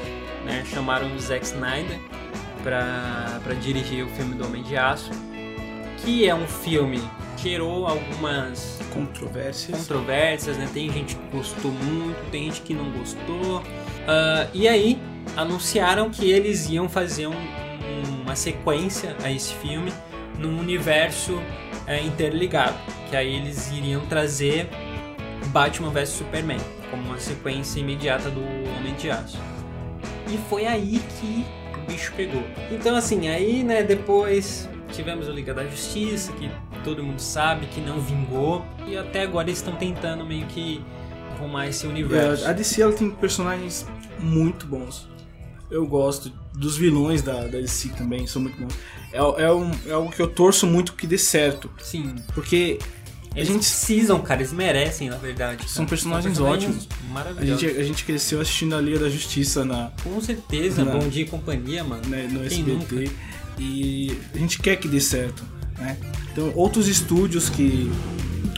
né? Chamaram o Zack Snyder para dirigir o filme do Homem de Aço, que é um filme que gerou algumas Controvérsias. controvérsias, né? Tem gente que gostou muito, tem gente que não gostou. Ah, e aí anunciaram que eles iam fazer um- uma sequência a esse filme num universo é, interligado, que aí eles iriam trazer Batman vs Superman como uma sequência imediata do Homem de Aço. E foi aí que o bicho pegou. Então assim, aí né, depois tivemos o Liga da Justiça, que todo mundo sabe que não vingou, e até agora eles estão tentando meio que arrumar esse universo. É, a DC ela tem personagens muito bons. Eu gosto dos vilões da, da DC também, são muito bons. É, é, um, é algo que eu torço muito que dê certo. Sim, Porque a eles gente, precisam, cara, eles merecem, na verdade. São cara. personagens ótimos. a, Maravilhosos. gente, a gente cresceu assistindo a Liga da Justiça na, Com certeza, Não. Bom Dia e Companhia, mano. né, no Quem SBT. nunca? E a gente quer que dê certo. Né? Então, outros estúdios que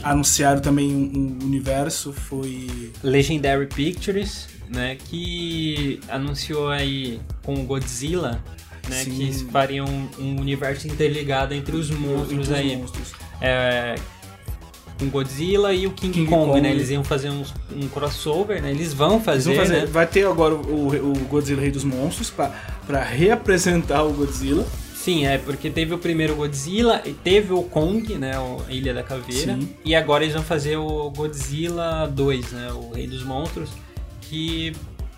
anunciaram também um, um universo foi. Legendary Pictures, né, que anunciou aí com o Godzilla, né, Sim. que fariam um universo interligado entre os monstros entre os aí. monstros. É, com Godzilla e o King, King Kong, Kong. né? Eles iam fazer uns- um crossover, né? Eles vão Eles fazer, vão fazer- né? Vai ter agora o, o Godzilla Rei dos Monstros pra reapresentar o Godzilla. Sim, é porque teve o primeiro Godzilla e teve o Kong, né? o- Ilha da Caveira. Sim. E agora eles vão fazer o Godzilla 2, né? O Rei dos Monstros. Que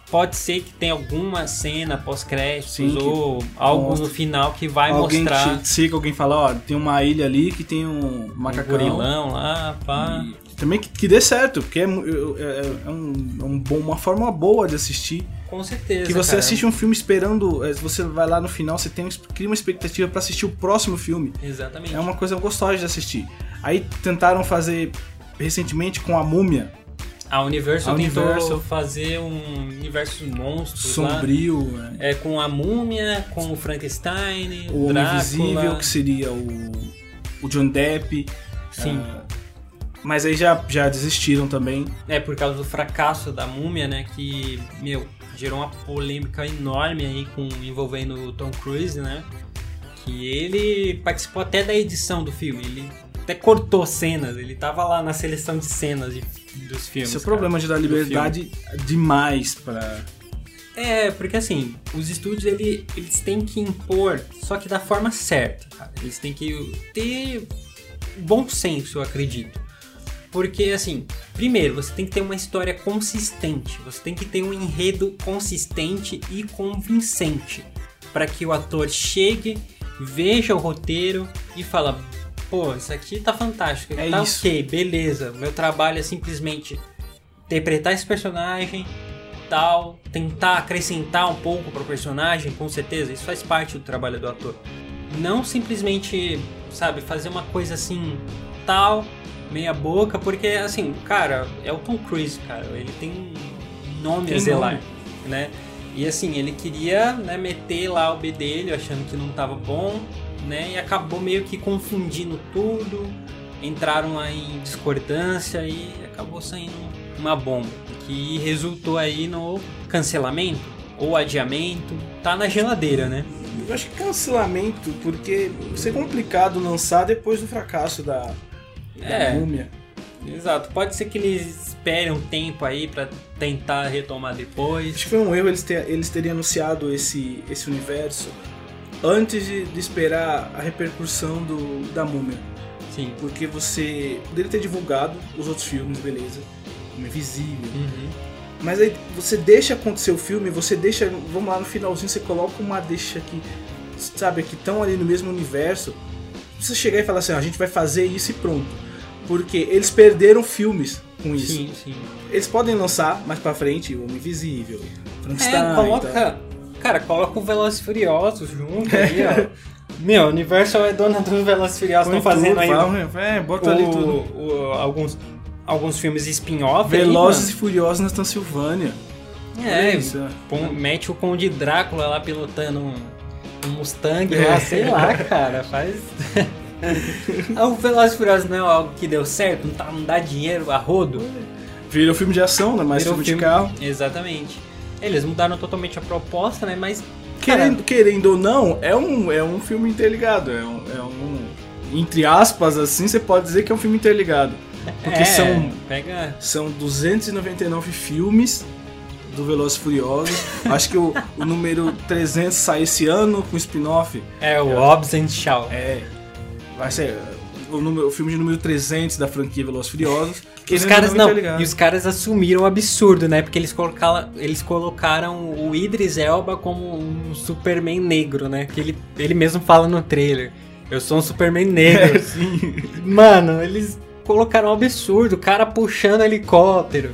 pode ser que tenha alguma cena pós-créditos que ou algo mostra. no final que vai alguém mostrar che- chega, alguém fala, ó, tem uma ilha ali que tem um um macacão. gorilão lá, pá. E também que, que dê certo, porque é, é- é- é um- é um bom- uma forma boa de assistir. Com certeza. Que você cara. assiste um filme esperando, é, você vai lá no final, você tem, cria uma expectativa pra assistir o próximo filme. Exatamente. É uma coisa gostosa de assistir. Aí tentaram fazer recentemente com a Múmia, A Universal A tentou Universal- fazer um universo monstros lá. sombrio, né? É com a múmia, com o Frankenstein, o Drácula. Invisível, que seria o, o John Depp. Sim. ah, mas aí já, já desistiram também. É por causa do fracasso da múmia, né? Que, meu, gerou uma polêmica enorme aí com envolvendo o Tom Cruise, né? Que ele participou até da edição do filme. Ele até cortou cenas, ele tava lá na seleção de cenas de- dos filmes. Esse é o problema de dar liberdade demais pra. É, porque assim, os estúdios ele, eles têm que impor, só que da forma certa, cara. Eles têm que ter bom senso, eu acredito. Porque assim, primeiro, você tem que ter uma história consistente, você tem que ter um enredo consistente e convincente para que o ator chegue, veja o roteiro e fala: pô, isso aqui tá fantástico. É tá isso. ok, beleza. Meu trabalho é simplesmente interpretar esse personagem, tal, tentar acrescentar um pouco pro personagem, com certeza, isso faz parte do trabalho do ator. Não simplesmente, sabe, fazer uma coisa assim, tal, meia boca, porque assim, cara, é o Tom Cruise, cara, ele tem um nome Tem a zelar, nome. né? E assim, ele queria né, meter lá o B dele, achando que não tava bom, né? E acabou meio que confundindo tudo, entraram lá em discordância e acabou saindo uma bomba, que resultou aí no cancelamento ou adiamento. Tá na geladeira, né? Eu acho que cancelamento, porque vai ser complicado lançar depois do fracasso da, da É. múmia. Exato. Pode ser que eles esperem um tempo aí pra tentar retomar depois. Acho que foi um erro eles, ter, eles terem anunciado esse, esse universo antes de, de esperar a repercussão do, da múmia. Sim. Porque você poderia ter divulgado os outros filmes, beleza. Como Invisível. Uhum. Mas aí você deixa acontecer o filme, você deixa. Vamos lá no finalzinho, você coloca uma deixa que. Sabe, que estão ali no mesmo universo. Você chegar e falar assim, ó, a gente vai fazer isso e pronto. Porque eles perderam filmes com isso. Sim, sim. Eles podem lançar mais pra frente o Homem Invisível, Frankenstein. É, e coloca. tal. Cara, coloca o Velozes e Furiosos junto [laughs] aí, ó. Meu, Universal é dona dos Velozes e Furiosos, estão fazendo tudo, aí fala, É, bota ali tudo. o, o- alguns, alguns filmes spin-off. aí, Velozes e mano. Furiosos na Transilvânia. É, isso, ó. pom- mete o Conde Drácula lá pilotando um, um Mustang lá, sei lá, cara, faz... [laughs] O [laughs] Velozes e Furiosos não é algo que deu certo, não, tá, não dá dinheiro a rodo. Virou filme de ação, né? Mais Virou filme de carro. Exatamente. Eles mudaram totalmente a proposta, né, mas... cara, Querendo, querendo ou não, é um, é um filme interligado. É um, é um- Entre aspas, assim, você pode dizer que é um filme interligado. Porque é, são, Pega... são 299 filmes do Velozes e Furiosos. Acho que o, o número 300 sai esse ano com spin-off. É, o Hobbs and Shaw. É. Vai ser o, número, o filme de número 300 da franquia Velozes e Furiosos. Os Querendo ou caras não, e os caras assumiram o absurdo, né? Porque eles colocaram, eles colocaram o Idris Elba como um Superman negro, né? Que ele, ele mesmo fala no trailer. Eu sou um Superman negro. É, [laughs] sim. Mano, eles colocaram um absurdo, o cara puxando helicóptero.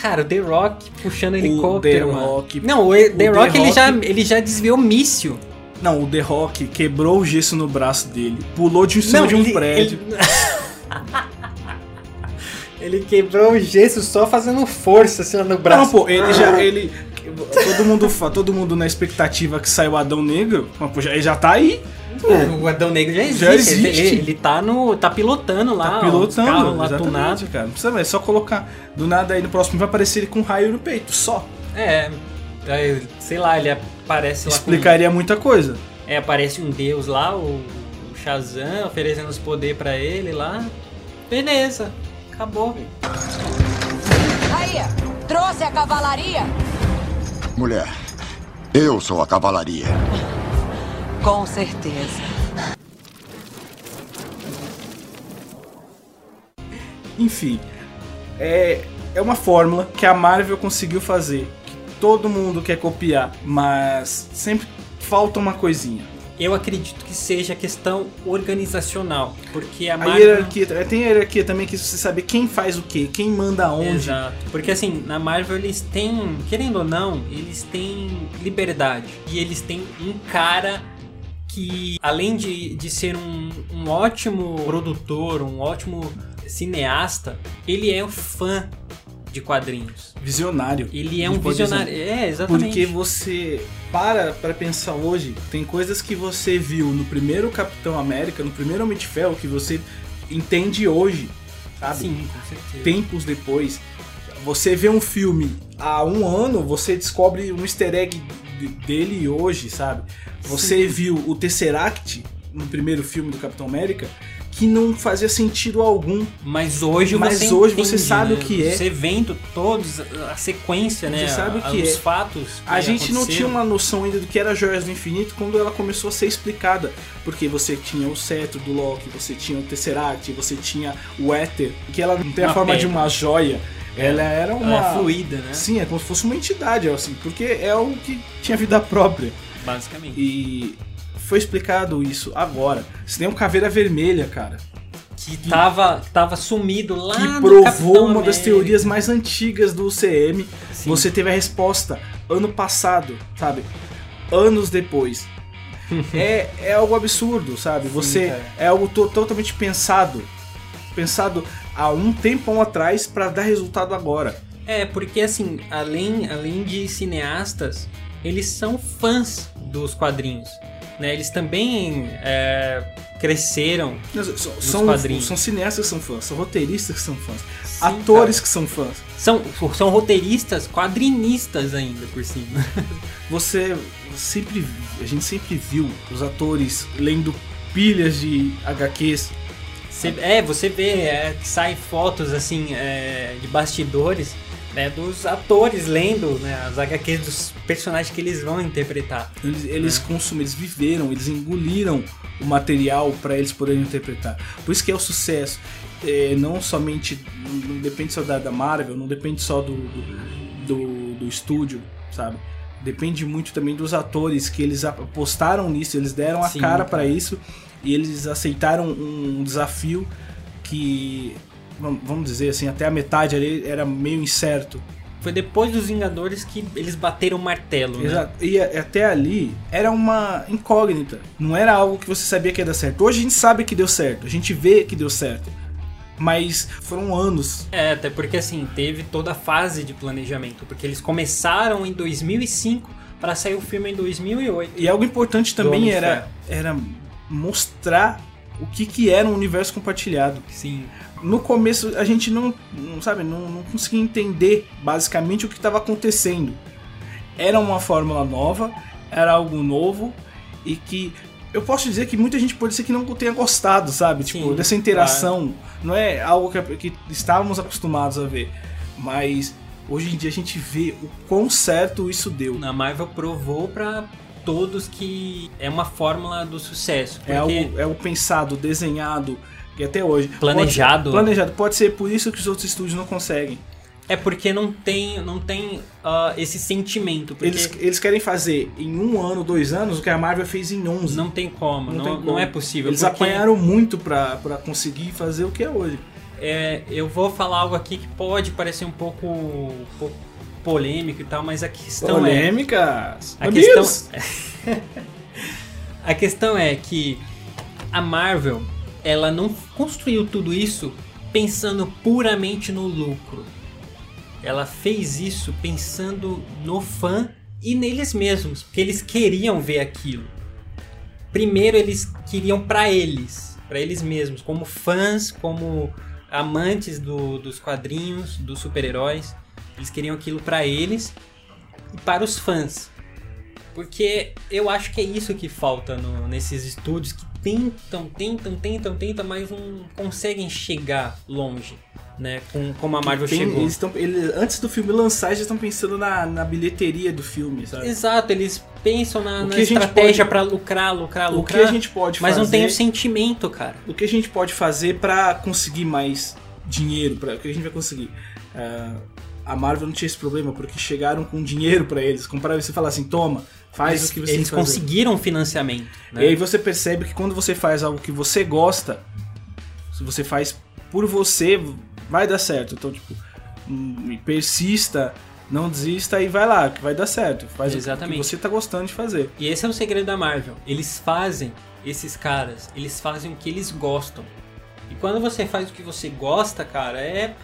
Cara, o The Rock puxando helicóptero, The. Rock- Não, o, The, The Rock, ele, Rock- já, ele já desviou míssil. Não, o The Rock quebrou o gesso no braço dele, pulou de cima Não, de um ele- prédio. Ele... [laughs] ele quebrou o gesso só fazendo força assim no braço. Não, pô, ele já. Ele, todo, mundo, todo mundo na expectativa que saiu o Adão Negro, mas, pô, ele já tá aí. O Adão Negro já existe. Já existe. Ele, ele tá no. tá pilotando lá. Tá pilotando. carros lá exatamente, tunados. cara. Não precisa, mais, é só colocar. Do nada aí no próximo vai aparecer ele com um raio no peito, só. É. Sei lá, ele aparece lá. com- Explicaria muita coisa. é, aparece um deus lá, o, o Shazam, oferecendo os poderes pra ele lá. Beleza. Acabou. Aí, trouxe a cavalaria? Mulher, eu sou a cavalaria. Com certeza. Enfim, é, é uma fórmula que a Marvel conseguiu fazer, todo mundo quer copiar, mas sempre falta uma coisinha. Eu acredito que seja questão organizacional. Porque a A Marvel. hierarquia, tem a hierarquia também que você sabe quem faz o quê, quem manda onde. Exato. Porque assim, na Marvel eles têm, querendo ou não, eles têm liberdade. E eles têm um cara que, além de, de ser um, um ótimo produtor, um ótimo cineasta, ele é um fã de quadrinhos. Visionário. Ele é um visionário. dizer. É, exatamente. Porque você para pra pensar hoje, tem coisas que você viu no primeiro Capitão América, no primeiro Homem de Ferro, que você entende hoje, sabe? Sim, com certeza. Tempos depois. Você vê um filme há um ano, você descobre um easter egg de- dele hoje, sabe? Você viu o Tesseract no primeiro filme do Capitão América, que não fazia sentido algum. Mas hoje Mas você hoje entende, você sabe né? o que é. Você vendo todos, a sequência, né? Você sabe o a- que os é. fatos. que A gente não tinha uma noção ainda do que era Joias do Infinito quando ela começou a ser explicada. Porque você tinha o cetro do Loki, você tinha o Tesseract, você tinha o Éter, que ela não tem a Uma forma de uma joia. Ela era uma. Ela é fluida, né? Sim, é como se fosse uma entidade, assim, porque é o que tinha vida própria. Basicamente. E foi explicado isso agora. Você tem um Caveira Vermelha, cara. Que tava, que tava sumido lá que provou Capitão uma das América. teorias mais antigas do UCM. Sim. Você teve a resposta ano passado, sabe? Anos depois. [laughs] é, é algo absurdo, sabe? Você é algo to- totalmente pensado. Pensado há um tempão atrás pra dar resultado agora. É, porque assim, além, além de cineastas, eles são fãs dos quadrinhos. Né? Eles também é, cresceram. São, são, quadrinhos. são cineastas que são fãs, são roteiristas que são fãs, Sim, atores cara. que são fãs. São, são roteiristas, quadrinistas ainda por cima. [laughs] Você sempre, a gente sempre viu os atores lendo pilhas de HQs. Você- é, você vê é, que saem fotos assim é, de bastidores né, dos atores lendo né, as HQs dos personagens que eles vão interpretar. Eles, eles É. consumem, eles viveram, eles engoliram o material para eles poderem interpretar. Por isso que é o sucesso. É, não somente. Não depende só da, da Marvel, não depende só do, do, do, do estúdio, sabe? Depende muito também dos atores que eles apostaram nisso, eles deram a Sim, cara para isso e eles aceitaram um desafio que, vamos dizer assim, até a metade ali era meio incerto. Foi depois dos Vingadores que eles bateram o martelo. Né? Exato. E a- até ali era uma incógnita. Não era algo que você sabia que ia dar certo. Hoje a gente sabe que deu certo. A gente vê que deu certo. Mas foram anos. É, até porque assim, teve toda a fase de planejamento, porque eles começaram em 2005 para sair o filme em 2008. E algo importante também era, era mostrar o que, que era um universo compartilhado. Sim. No começo a gente não, não sabe, não, não conseguia entender basicamente o que estava acontecendo. Era uma fórmula nova, era algo novo e que eu posso dizer que muita gente pode ser que não tenha gostado, sabe? Tipo, Sim, dessa interação. Não é algo que, que estávamos acostumados a ver. Mas hoje em dia a gente vê o quão certo isso deu. A Marvel provou para todos que é uma fórmula do sucesso. Porque É algo, é o pensado, desenhado, que até hoje. Planejado. Pode, planejado. Pode ser por isso que os outros estúdios não conseguem. é porque não tem, não tem ah, esse sentimento. Eles, eles querem fazer em um ano, dois anos, o que a Marvel fez em 11. não tem como, não, tem não, como. é possível. Eles porque, apanharam muito pra conseguir fazer o que é hoje. é, eu vou falar algo aqui que pode parecer um pouco, um pouco polêmico e tal, mas a questão é Polêmicas. A Amigos. questão, [laughs] a questão é que a Marvel ela não construiu tudo isso pensando puramente no lucro. Ela fez isso pensando no fã e neles mesmos, porque eles queriam ver aquilo. Primeiro eles queriam para eles, para eles mesmos, como fãs, como amantes do- dos quadrinhos, dos super-heróis. Eles queriam aquilo para eles e para os fãs. Porque eu acho que é isso que falta no- nesses estúdios que tentam, tentam, tentam, tentam, mas não conseguem chegar longe, né? Com, como a Marvel Tem- chegou. eles tão, eles, antes do filme lançar, eles já estão pensando na, na bilheteria do filme, sabe? Exato, eles pensam na, na estratégia pode- pra lucrar, lucrar, O lucrar. que a gente pode mas fazer... não tem o sentimento, cara. o que a gente pode fazer pra conseguir mais dinheiro, para o que a gente vai conseguir. Ah, a Marvel não tinha esse problema porque chegaram com dinheiro pra eles, compraram você falar assim, toma, faz eles o que você eles conseguiram financiamento. E aí Né? você percebe que quando você faz algo que você gosta, se você faz por você, vai dar certo. Então, tipo, hum, persista, não desista e vai lá, que vai dar certo. Faz Exatamente. o que você tá gostando de fazer. E esse é o segredo da Marvel. Eles fazem, esses caras, eles fazem o que eles gostam. E quando você faz o que você gosta, cara, é,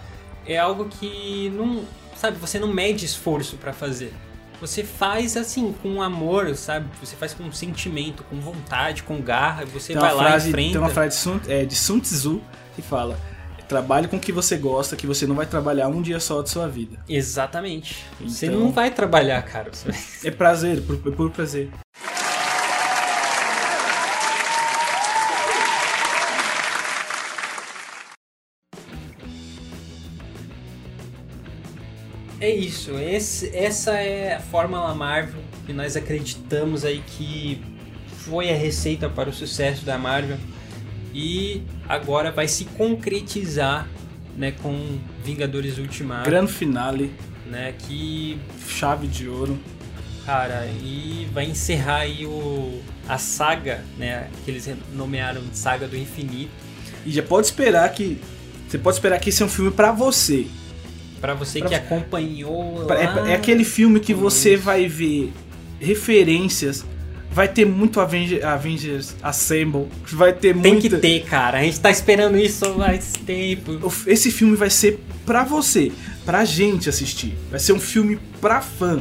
é algo que não. Sabe, você não mede esforço pra fazer. Você faz assim, com amor, sabe? Você faz com sentimento, com vontade, com garra, você Tem vai lá frase, e enfrenta. tem uma frase de Sun, é, de Sun Tzu que fala: trabalhe com o que você gosta, que você não vai trabalhar um dia só de sua vida. Exatamente. Você Então- não vai trabalhar, cara. Você É prazer, por, é por prazer. É isso, esse, essa é a fórmula Marvel que nós acreditamos aí que foi a receita para o sucesso da Marvel e agora vai se concretizar né, com Vingadores Ultimato, Grande finale, né, que chave de ouro. Cara, e vai encerrar aí o, a saga, né? Que eles nomearam de Saga do Infinito. E já pode esperar que. Você pode esperar que esse é um filme pra você. Pra você Pra que acompanhou. É, lá- é aquele filme que você vai ver referências. Vai ter muito Avenger- Avengers Assemble. Vai ter Tem muita... que ter, cara. A gente tá esperando isso há mais tempo. Esse filme vai ser pra você, pra gente assistir. Vai ser um filme pra fã.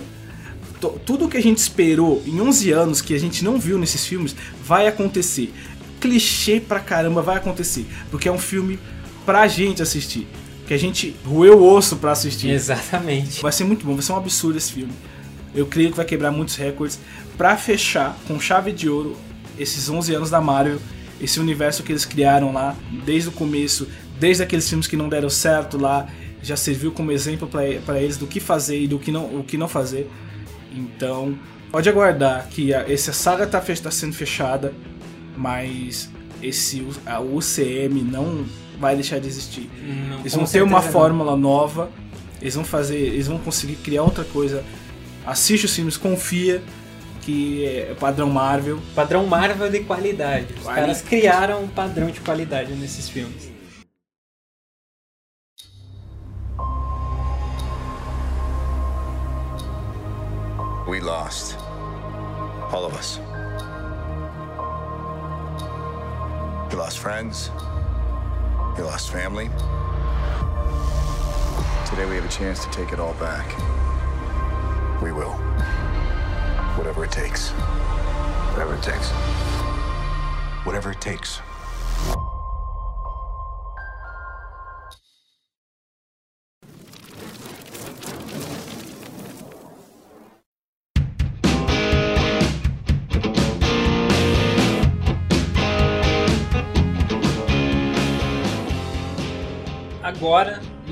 Tudo que a gente esperou em 11 anos que a gente não viu nesses filmes vai acontecer. Clichê pra caramba vai acontecer, porque é um filme pra gente assistir. Que a gente roeu o osso pra assistir. Exatamente. Vai ser muito bom, vai ser um absurdo esse filme. Eu creio que vai quebrar muitos recordes pra fechar com chave de ouro esses 11 anos da Marvel, esse universo que eles criaram lá desde o começo, desde aqueles filmes que não deram certo lá, já serviu como exemplo pra pra eles do que fazer e do que não, o que não fazer. Então, pode aguardar que a, essa saga tá, fe- tá sendo fechada, mas esse a UCM não vai deixar de existir. Não, Eles vão ter uma não. fórmula nova, eles vão fazer, eles vão conseguir criar outra coisa. Assiste os filmes, confia que é padrão Marvel. Padrão Marvel de qualidade. Os Quali- caras criaram um padrão de qualidade nesses filmes. We lost. All of us. You lost friends. You lost family. Today we have a chance to take it all back. We will. Whatever it takes. Whatever it takes. Whatever it takes.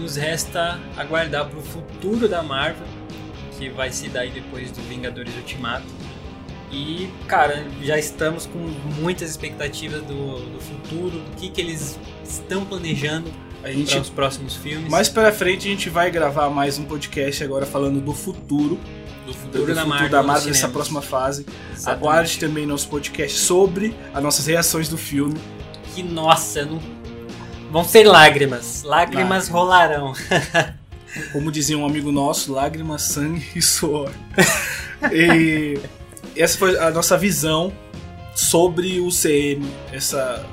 Nos resta aguardar pro futuro da Marvel, que vai se dar depois do Vingadores Ultimato. E, cara, já estamos com muitas expectativas do, do futuro, do que, que eles estão planejando A gente para os próximos filmes. mais pra frente a gente vai gravar mais um podcast agora falando do futuro, do futuro do da futuro Marvel, da Marvel nessa próxima fase. Exatamente. Aguarde também nosso podcast sobre as nossas reações do filme. Que, nossa, não... vão ser lágrimas. Lágrimas Lágrimas. rolarão. [laughs] Como dizia um amigo nosso, lágrimas, sangue e suor. e essa foi a nossa visão sobre o CM, essa,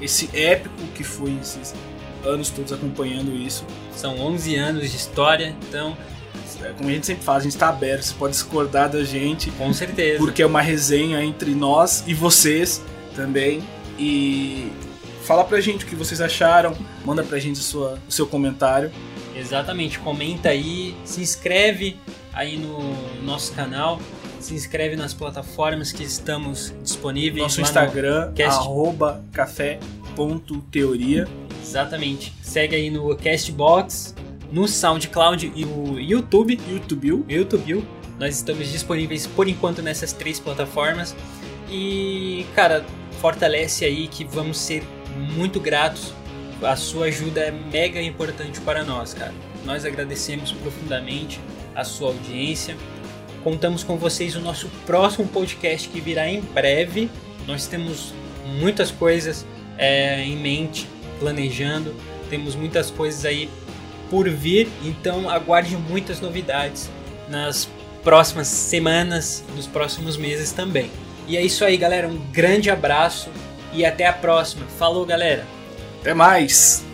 esse épico que foi esses anos todos acompanhando isso. São 11 anos de história, então, É, Como a gente sempre fala, a gente está aberto, você pode discordar da gente, com certeza. porque é uma resenha entre nós e vocês também. E fala pra gente o que vocês acharam, manda pra gente sua, o seu comentário. Exatamente, comenta aí, se inscreve aí no nosso canal, se inscreve nas plataformas que estamos disponíveis. Nosso no- Instagram, cast. arroba café.teoria. Exatamente. Segue aí no Castbox, no SoundCloud e o YouTube. YouTube. YouTube. Nós estamos disponíveis por enquanto nessas três plataformas. E, cara, fortalece aí que vamos ser muito gratos. A sua ajuda é mega importante para nós, cara. Nós agradecemos profundamente a sua audiência. Contamos com vocês no nosso próximo podcast que virá em breve. Nós temos muitas coisas é, em mente, planejando. Temos muitas coisas aí por vir, então aguarde muitas novidades nas próximas semanas, nos próximos meses também. E é isso aí, galera. Um grande abraço e até a próxima. Falou, galera! Até mais!